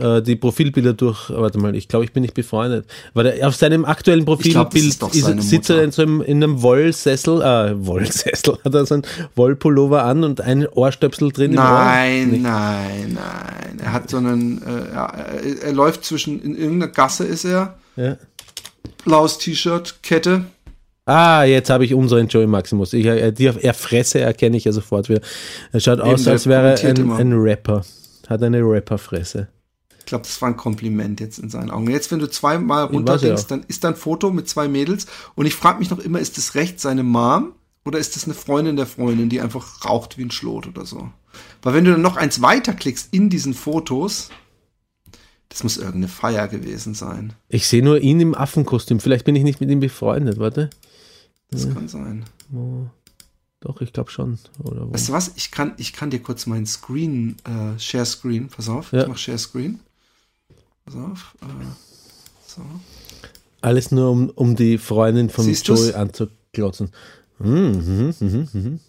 B: Äh, die Profilbilder durch. Warte mal, ich glaube, ich bin nicht befreundet. Weil er auf seinem aktuellen Profilbild sitzt er in so einem, in einem Wollsessel, äh, Wollsessel, [laughs] hat er so einen Wollpullover an und einen Ohrstöpsel drin.
A: Nein, nein, nein. Er hat so einen, äh, er, er läuft zwischen, in irgendeiner Gasse ist er,
B: Ja.
A: blaues T-Shirt, Kette.
B: Ah, jetzt habe ich unseren Joey Maximus. Ich, äh, die er Fresse erkenne ich ja sofort wieder. Er schaut aus,
A: der
B: als wäre er ein, ein Rapper. Hat eine Rapperfresse.
A: Ich glaube, das war ein Kompliment jetzt in seinen Augen. Jetzt, wenn du zweimal runterdenkst, dann ist da ein Foto mit zwei Mädels und ich frage mich noch immer, ist das recht seine Mom oder ist das eine Freundin der Freundin, die einfach raucht wie ein Schlot oder so? Weil wenn du dann noch eins weiterklickst in diesen Fotos, das muss irgendeine Feier gewesen sein.
B: Ich sehe nur ihn im Affenkostüm. Vielleicht bin ich nicht mit ihm befreundet. Warte.
A: Das kann sein.
B: Doch, ich glaube schon. Oder wo?
A: Weißt du was? Ich kann, ich kann dir kurz meinen Screen, äh, Share Screen, pass auf,
B: Ja.
A: ich mach Share Screen. Pass auf. Äh, so.
B: Alles nur, um, um die Freundin von
A: Siehst
B: Joey
A: du's?
B: anzuklotzen. Mhm, mhm, mhm, mhm.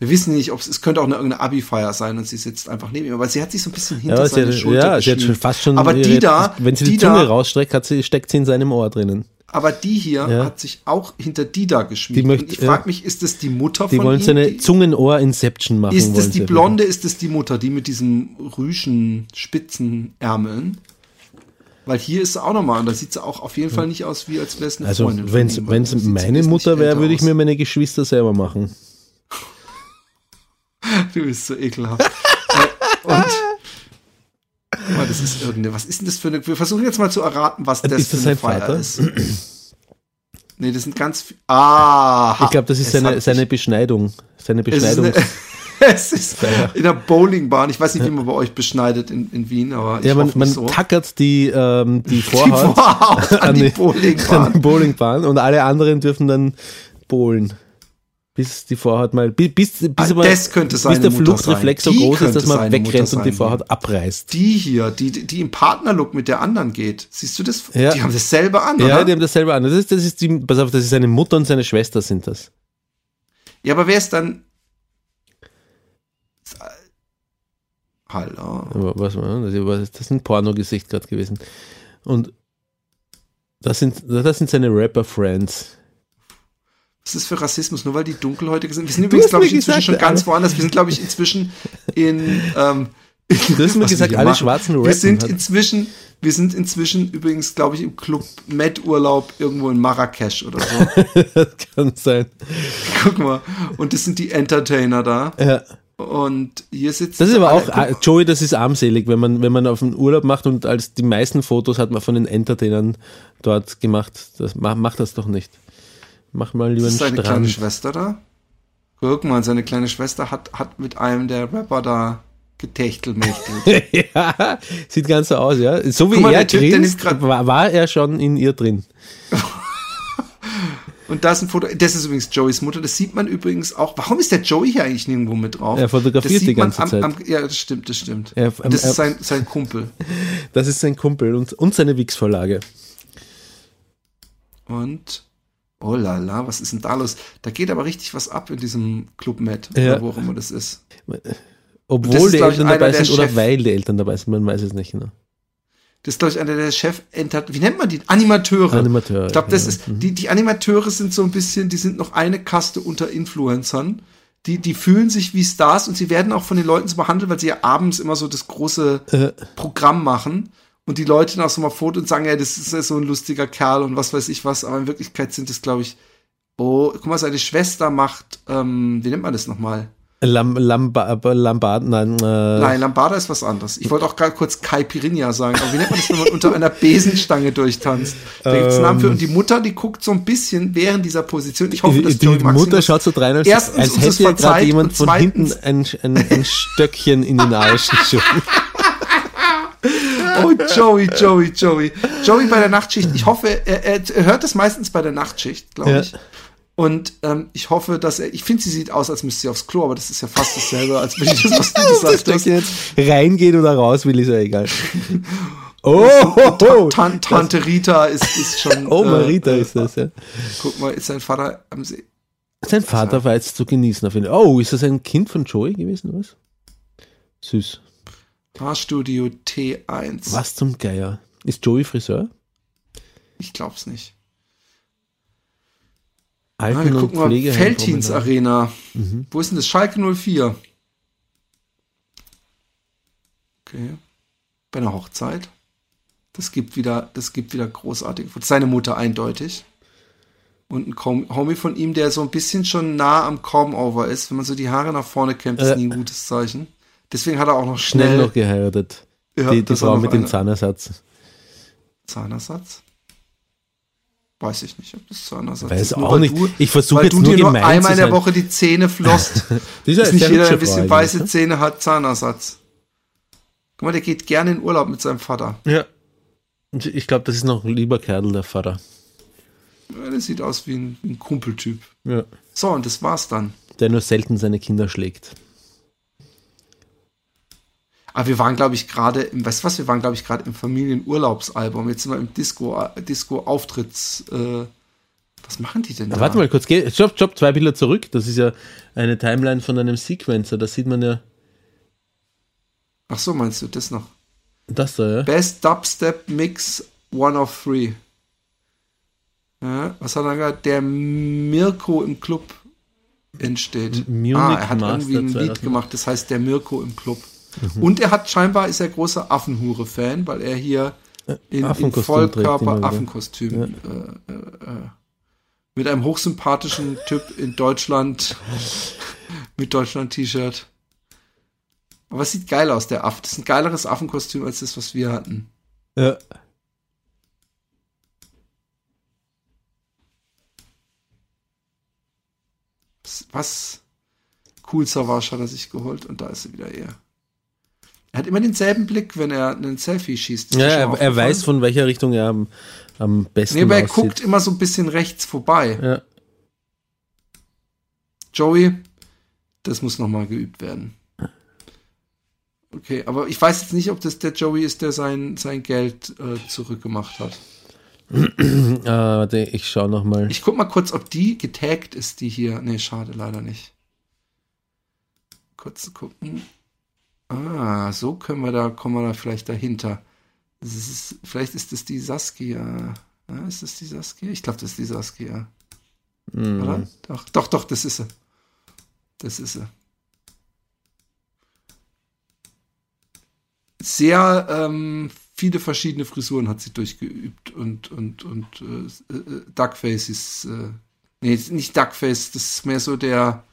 A: Wir wissen nicht, ob es, es könnte auch eine irgendeine Abi-Feier sein und sie sitzt einfach neben ihm, aber sie hat sich so ein bisschen hinter
B: Ja,
A: seine
B: hat,
A: Schulter
B: ja, sie hat schon fast schon.
A: Aber die da,
B: Wenn sie die,
A: die
B: Zunge
A: da-
B: rausstreckt, hat sie, steckt sie in seinem Ohr drinnen.
A: Aber die hier
B: Ja.
A: hat sich auch hinter die da geschmiegt.
B: Die möchte-
A: ich frage mich, ist das die Mutter
B: Die
A: von
B: wollen
A: ihm?
B: so eine
A: Die-
B: Zungenohr-Inception machen.
A: ist das die. Blonde, ist das die Mutter, die mit diesem Rüschen spitzen Ärmeln? Weil hier ist sie auch nochmal und da sieht sie auch auf jeden Fall nicht aus, wie als wäre es eine
B: Also,
A: Freundin. von
B: wenn es meine Mutter wäre, würde ich mir meine Geschwister selber machen. [laughs]
A: Du bist so ekelhaft. [laughs] äh, und das ist irgendeine, was ist denn das für eine, wir versuchen jetzt mal zu erraten, was das
B: Ist das
A: für eine Feier
B: Vater?
A: ist. Nee, das sind ganz ah,
B: Ich glaube, das ist seine, seine Beschneidung. Seine Beschneidung.
A: es ist [laughs] in der Bowlingbahn. Ich weiß nicht, wie man bei euch beschneidet in, in Wien, aber ich
B: ja, man,
A: hoffe
B: man
A: so.
B: tackert die, ähm, die
A: die
B: Vorhaut [laughs]
A: Vorhaut an, die
B: an
A: Bowlingbahn.
B: die Bowlingbahn und alle anderen dürfen dann bowlen. Bis die Vorhaut mal, bis, bis,
A: Ah, das könnte
B: bis der Fluchtreflex so groß ist, dass man wegrennt und die Vorhaut abreißt.
A: Die hier, die, die im Partnerlook mit der anderen geht. Siehst du das?
B: Ja.
A: Die haben dasselbe an,
B: Ja,
A: oder?
B: die haben dasselbe an. Das ist, das ist die, pass auf, das ist seine Mutter und seine Schwester sind das.
A: Ja, aber wer ist dann. Hallo.
B: Was, das ist- das ist ein Pornogesicht gerade gewesen. Und das sind, das sind seine Rapper-Friends.
A: Was ist für Rassismus? Nur weil die dunkelhäutig sind. Wir sind übrigens, glaube ich, inzwischen
B: gesagt,
A: schon ganz
B: alle-
A: woanders. Wir sind, glaube ich, inzwischen in. Ähm,
B: Du hast mir
A: wir
B: gesagt, alle
A: machen.
B: schwarzen
A: Wir
B: Rappen.
A: sind
B: hat-
A: inzwischen, wir sind inzwischen übrigens, glaube ich, im Club Med Urlaub irgendwo in Marrakesch oder so. [laughs]
B: das kann sein.
A: Guck mal. Und das sind die Entertainer da.
B: Ja.
A: Und hier sitzt.
B: Das ist aber auch, ah, Joey, das ist armselig, wenn man, wenn man auf einen Urlaub macht und als die meisten Fotos hat man von den Entertainern dort gemacht. Das, mach, mach das doch nicht. Mach mal lieber
A: Das ist
B: einen
A: seine kleine. Schwester da. Guck mal, seine kleine Schwester hat, hat mit einem der Rapper da getechtelmächtelt. [laughs]
B: ja, sieht ganz so aus, ja. So wie
A: mal,
B: er
A: Typ,
B: grinst, war, war er schon in ihr drin. [laughs]
A: Und da ist ein Foto, das ist übrigens Joeys Mutter, das sieht man übrigens auch. Warum ist der Joey hier eigentlich nirgendwo mit drauf?
B: Er fotografiert die ganze
A: man
B: Zeit.
A: Am, am, ja, das stimmt, das stimmt.
B: Er-
A: Und das ist sein, sein Kumpel. [laughs]
B: Das ist sein Kumpel und, und seine Wix-Vorlage.
A: Und, oh la la, was ist denn da los? Da geht aber richtig was ab in diesem Club Med,
B: Ja.
A: oder wo auch immer das ist. Das
B: Obwohl
A: ist,
B: die
A: ich,
B: Eltern dabei sind oder
A: Chef-
B: weil die Eltern dabei sind, man weiß es nicht genau.
A: Das ist, glaube ich, einer der Chef, wie nennt man die? Animateure.
B: Animateure,
A: Ich glaube, das
B: ja.
A: ist, die, die Animateure sind so ein bisschen, die sind noch eine Kaste unter Influencern. Die, die fühlen sich wie Stars und sie werden auch von den Leuten so behandelt, weil sie ja abends immer so das große
B: Äh.
A: Programm machen und die Leute dann auch so mal Foto und sagen, ja, das ist ja so ein lustiger Kerl und was weiß ich was, aber in Wirklichkeit sind es, glaube ich, oh, guck mal, seine Schwester macht, ähm, wie nennt man das nochmal?
B: Lam, Lamba, Lambard, nein, äh,
A: Nein, Lambada ist was anderes. Ich wollte auch gerade kurz Caipirinha sagen, aber wie nennt man das, wenn man unter einer Besenstange durchtanzt? Da gibt es einen Namen für. Und die Mutter, die guckt so ein bisschen während dieser Position. Ich hoffe, dass
B: die, die Mutter schaut so drein, als,
A: Erstens
B: als
A: das
B: hätte ihr gerade jemand von hinten ein, ein, ein Stöckchen in den Arsch geschoben. [laughs]
A: Oh, Joey, Joey, Joey. Joey bei der Nachtschicht. Ich hoffe, er, er, hört das meistens bei der Nachtschicht, glaube
B: Ja.
A: ich. Und ähm, ich hoffe, dass er, ich finde, sie sieht aus, als müsste sie aufs Klo, aber das ist ja fast dasselbe, als wenn ich das, was du [laughs] gesagt hast.
B: Jetzt reingehen oder raus will, ist ja egal. [laughs] Oh, oh, oh.
A: Tan Tante Rita ist, ist schon.
B: oh Marita
A: äh,
B: ist das, ja.
A: Guck mal, ist sein Vater am See.
B: Sein Vater war jetzt zu genießen auf jeden Fall. Oh, ist das ein Kind von Joey gewesen, was? Süß.
A: Haarstudio T1.
B: Was zum Geier? Ist Joey Friseur?
A: Ich glaub's nicht.
B: Alten-
A: Ah, wir gucken mal, Feldhins Arena.
B: Mhm.
A: Wo ist denn das? Schalke 04. Okay. Bei einer Hochzeit. Das gibt wieder, das gibt wieder großartige Fotos. Seine Mutter eindeutig. Und ein Com Homie von ihm, der so ein bisschen schon nah am Come-Over ist. Wenn man so die Haare nach vorne kämmt, ist
B: Äh.
A: nie ein gutes Zeichen. Deswegen hat er auch noch
B: Schnell
A: schnell,
B: noch geheiratet.
A: Ja,
B: die die
A: das war
B: Frau mit dem. Zahnersatz.
A: Zahnersatz. Weiß ich nicht, ob das Zahnersatz
B: Weiß
A: ist. Nur
B: auch nicht.
A: Du,
B: Ich versuche jetzt
A: du
B: nur
A: dir nur einmal in der. Woche die Zähne flost. [laughs]
B: Dieser
A: ist nicht jeder, der ein bisschen
B: eigentlich,
A: weiße
B: ne?
A: Zähne hat, Zahnersatz. Guck mal, der geht gerne in Urlaub mit seinem Vater.
B: Ja. Ich glaube, das ist noch ein lieber Kerl, der Vater.
A: Ja, der sieht aus wie ein, wie ein Kumpeltyp.
B: Ja.
A: So, und das war's dann.
B: Der nur selten seine Kinder schlägt.
A: Aber wir waren, glaube ich, gerade im, weißt du was, wir waren, glaube ich, gerade im Familienurlaubsalbum. Jetzt sind wir im Disco, Disco-Auftritts, äh, was machen die denn da?
B: Ah, Warte mal kurz, geh, stopp, stopp, zwei Bilder zurück. Das ist ja eine Timeline von einem Sequencer. Da sieht man ja
A: Ach so, meinst du das noch?
B: das da, ja.
A: Best Dubstep Mix One of Three. Ja, was hat er gesagt? Der Mirko im Club entsteht.
B: M-
A: ah,
B: Munich
A: er hat
B: Master
A: irgendwie ein Lied
B: 2000.
A: gemacht, das heißt Der Mirko im Club.
B: Mhm.
A: Und er hat scheinbar, ist er großer Affenhure-Fan, weil er hier in, in
B: immer
A: Vollkörper. Affenkostüm äh, äh, äh, mit einem hochsympathischen Typ in Deutschland [laughs] mit Deutschland-T-Shirt. Aber es sieht geil aus, der Aff. Das ist ein geileres Affenkostüm als das, was wir hatten.
B: ja.
A: Was cool Savage hat er sich geholt und da ist er wieder eher. Er hat immer denselben Blick, wenn er einen Selfie schießt.
B: Ja, er, er weiß, von welcher Richtung er am, am besten
A: Nee, aber er
B: aussieht.
A: guckt immer so ein bisschen rechts vorbei.
B: Ja.
A: Joey, das muss nochmal geübt werden. Okay, aber ich weiß jetzt nicht, ob das der Joey ist, der sein, sein Geld äh, zurückgemacht hat. [clears throat]
B: Ah, warte, ich schau noch mal.
A: Ich guck mal kurz, ob die getaggt ist, die hier. Nee, schade, leider nicht. Kurz gucken. Ah, so können wir da, kommen wir da vielleicht dahinter. Ist, vielleicht ist das die Saskia. Ja, ist das die Saskia? Ich glaube, das ist die Saskia.
B: Hm.
A: Oder? Doch, doch, doch, das ist sie. Das ist sie. Sehr ähm, viele verschiedene Frisuren hat sie durchgeübt und und und äh, äh, Duckface ist äh, nee nicht Duckface, das ist mehr so der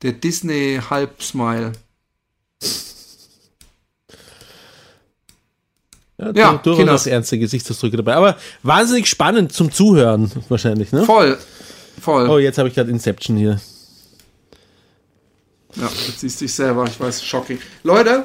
A: der Disney
B: Ja,
A: Ja,
B: du, durchaus ernste Gesichtsausdrücke dabei. Aber wahnsinnig spannend zum Zuhören, wahrscheinlich, ne?
A: Voll, voll.
B: Oh, jetzt habe ich gerade Inception hier.
A: Ja, jetzt siehst du dich selber, ich weiß, shocking. Leute,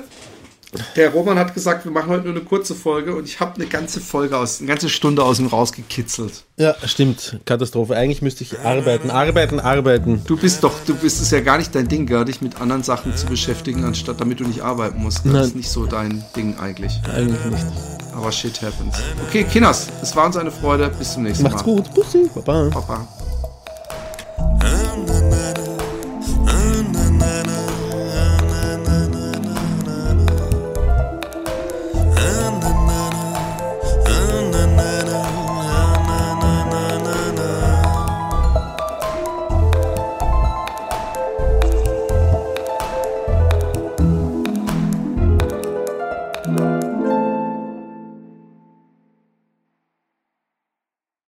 A: der Roman hat gesagt, wir machen heute nur eine kurze Folge und ich habe eine ganze Folge aus, eine ganze Stunde aus ihm rausgekitzelt.
B: Ja, stimmt. Katastrophe. Eigentlich müsste ich arbeiten, arbeiten, arbeiten.
A: Du bist doch, du bist es ja gar nicht dein Ding, gell, dich mit anderen Sachen zu beschäftigen, anstatt damit du nicht arbeiten musst. Das
B: Nein.
A: ist nicht so dein Ding eigentlich.
B: Eigentlich nicht.
A: Aber shit happens. Okay, Kinders, es war uns eine Freude. Bis zum nächsten
B: Macht's
A: Mal.
B: gut. Bussi. Baba.
A: Baba.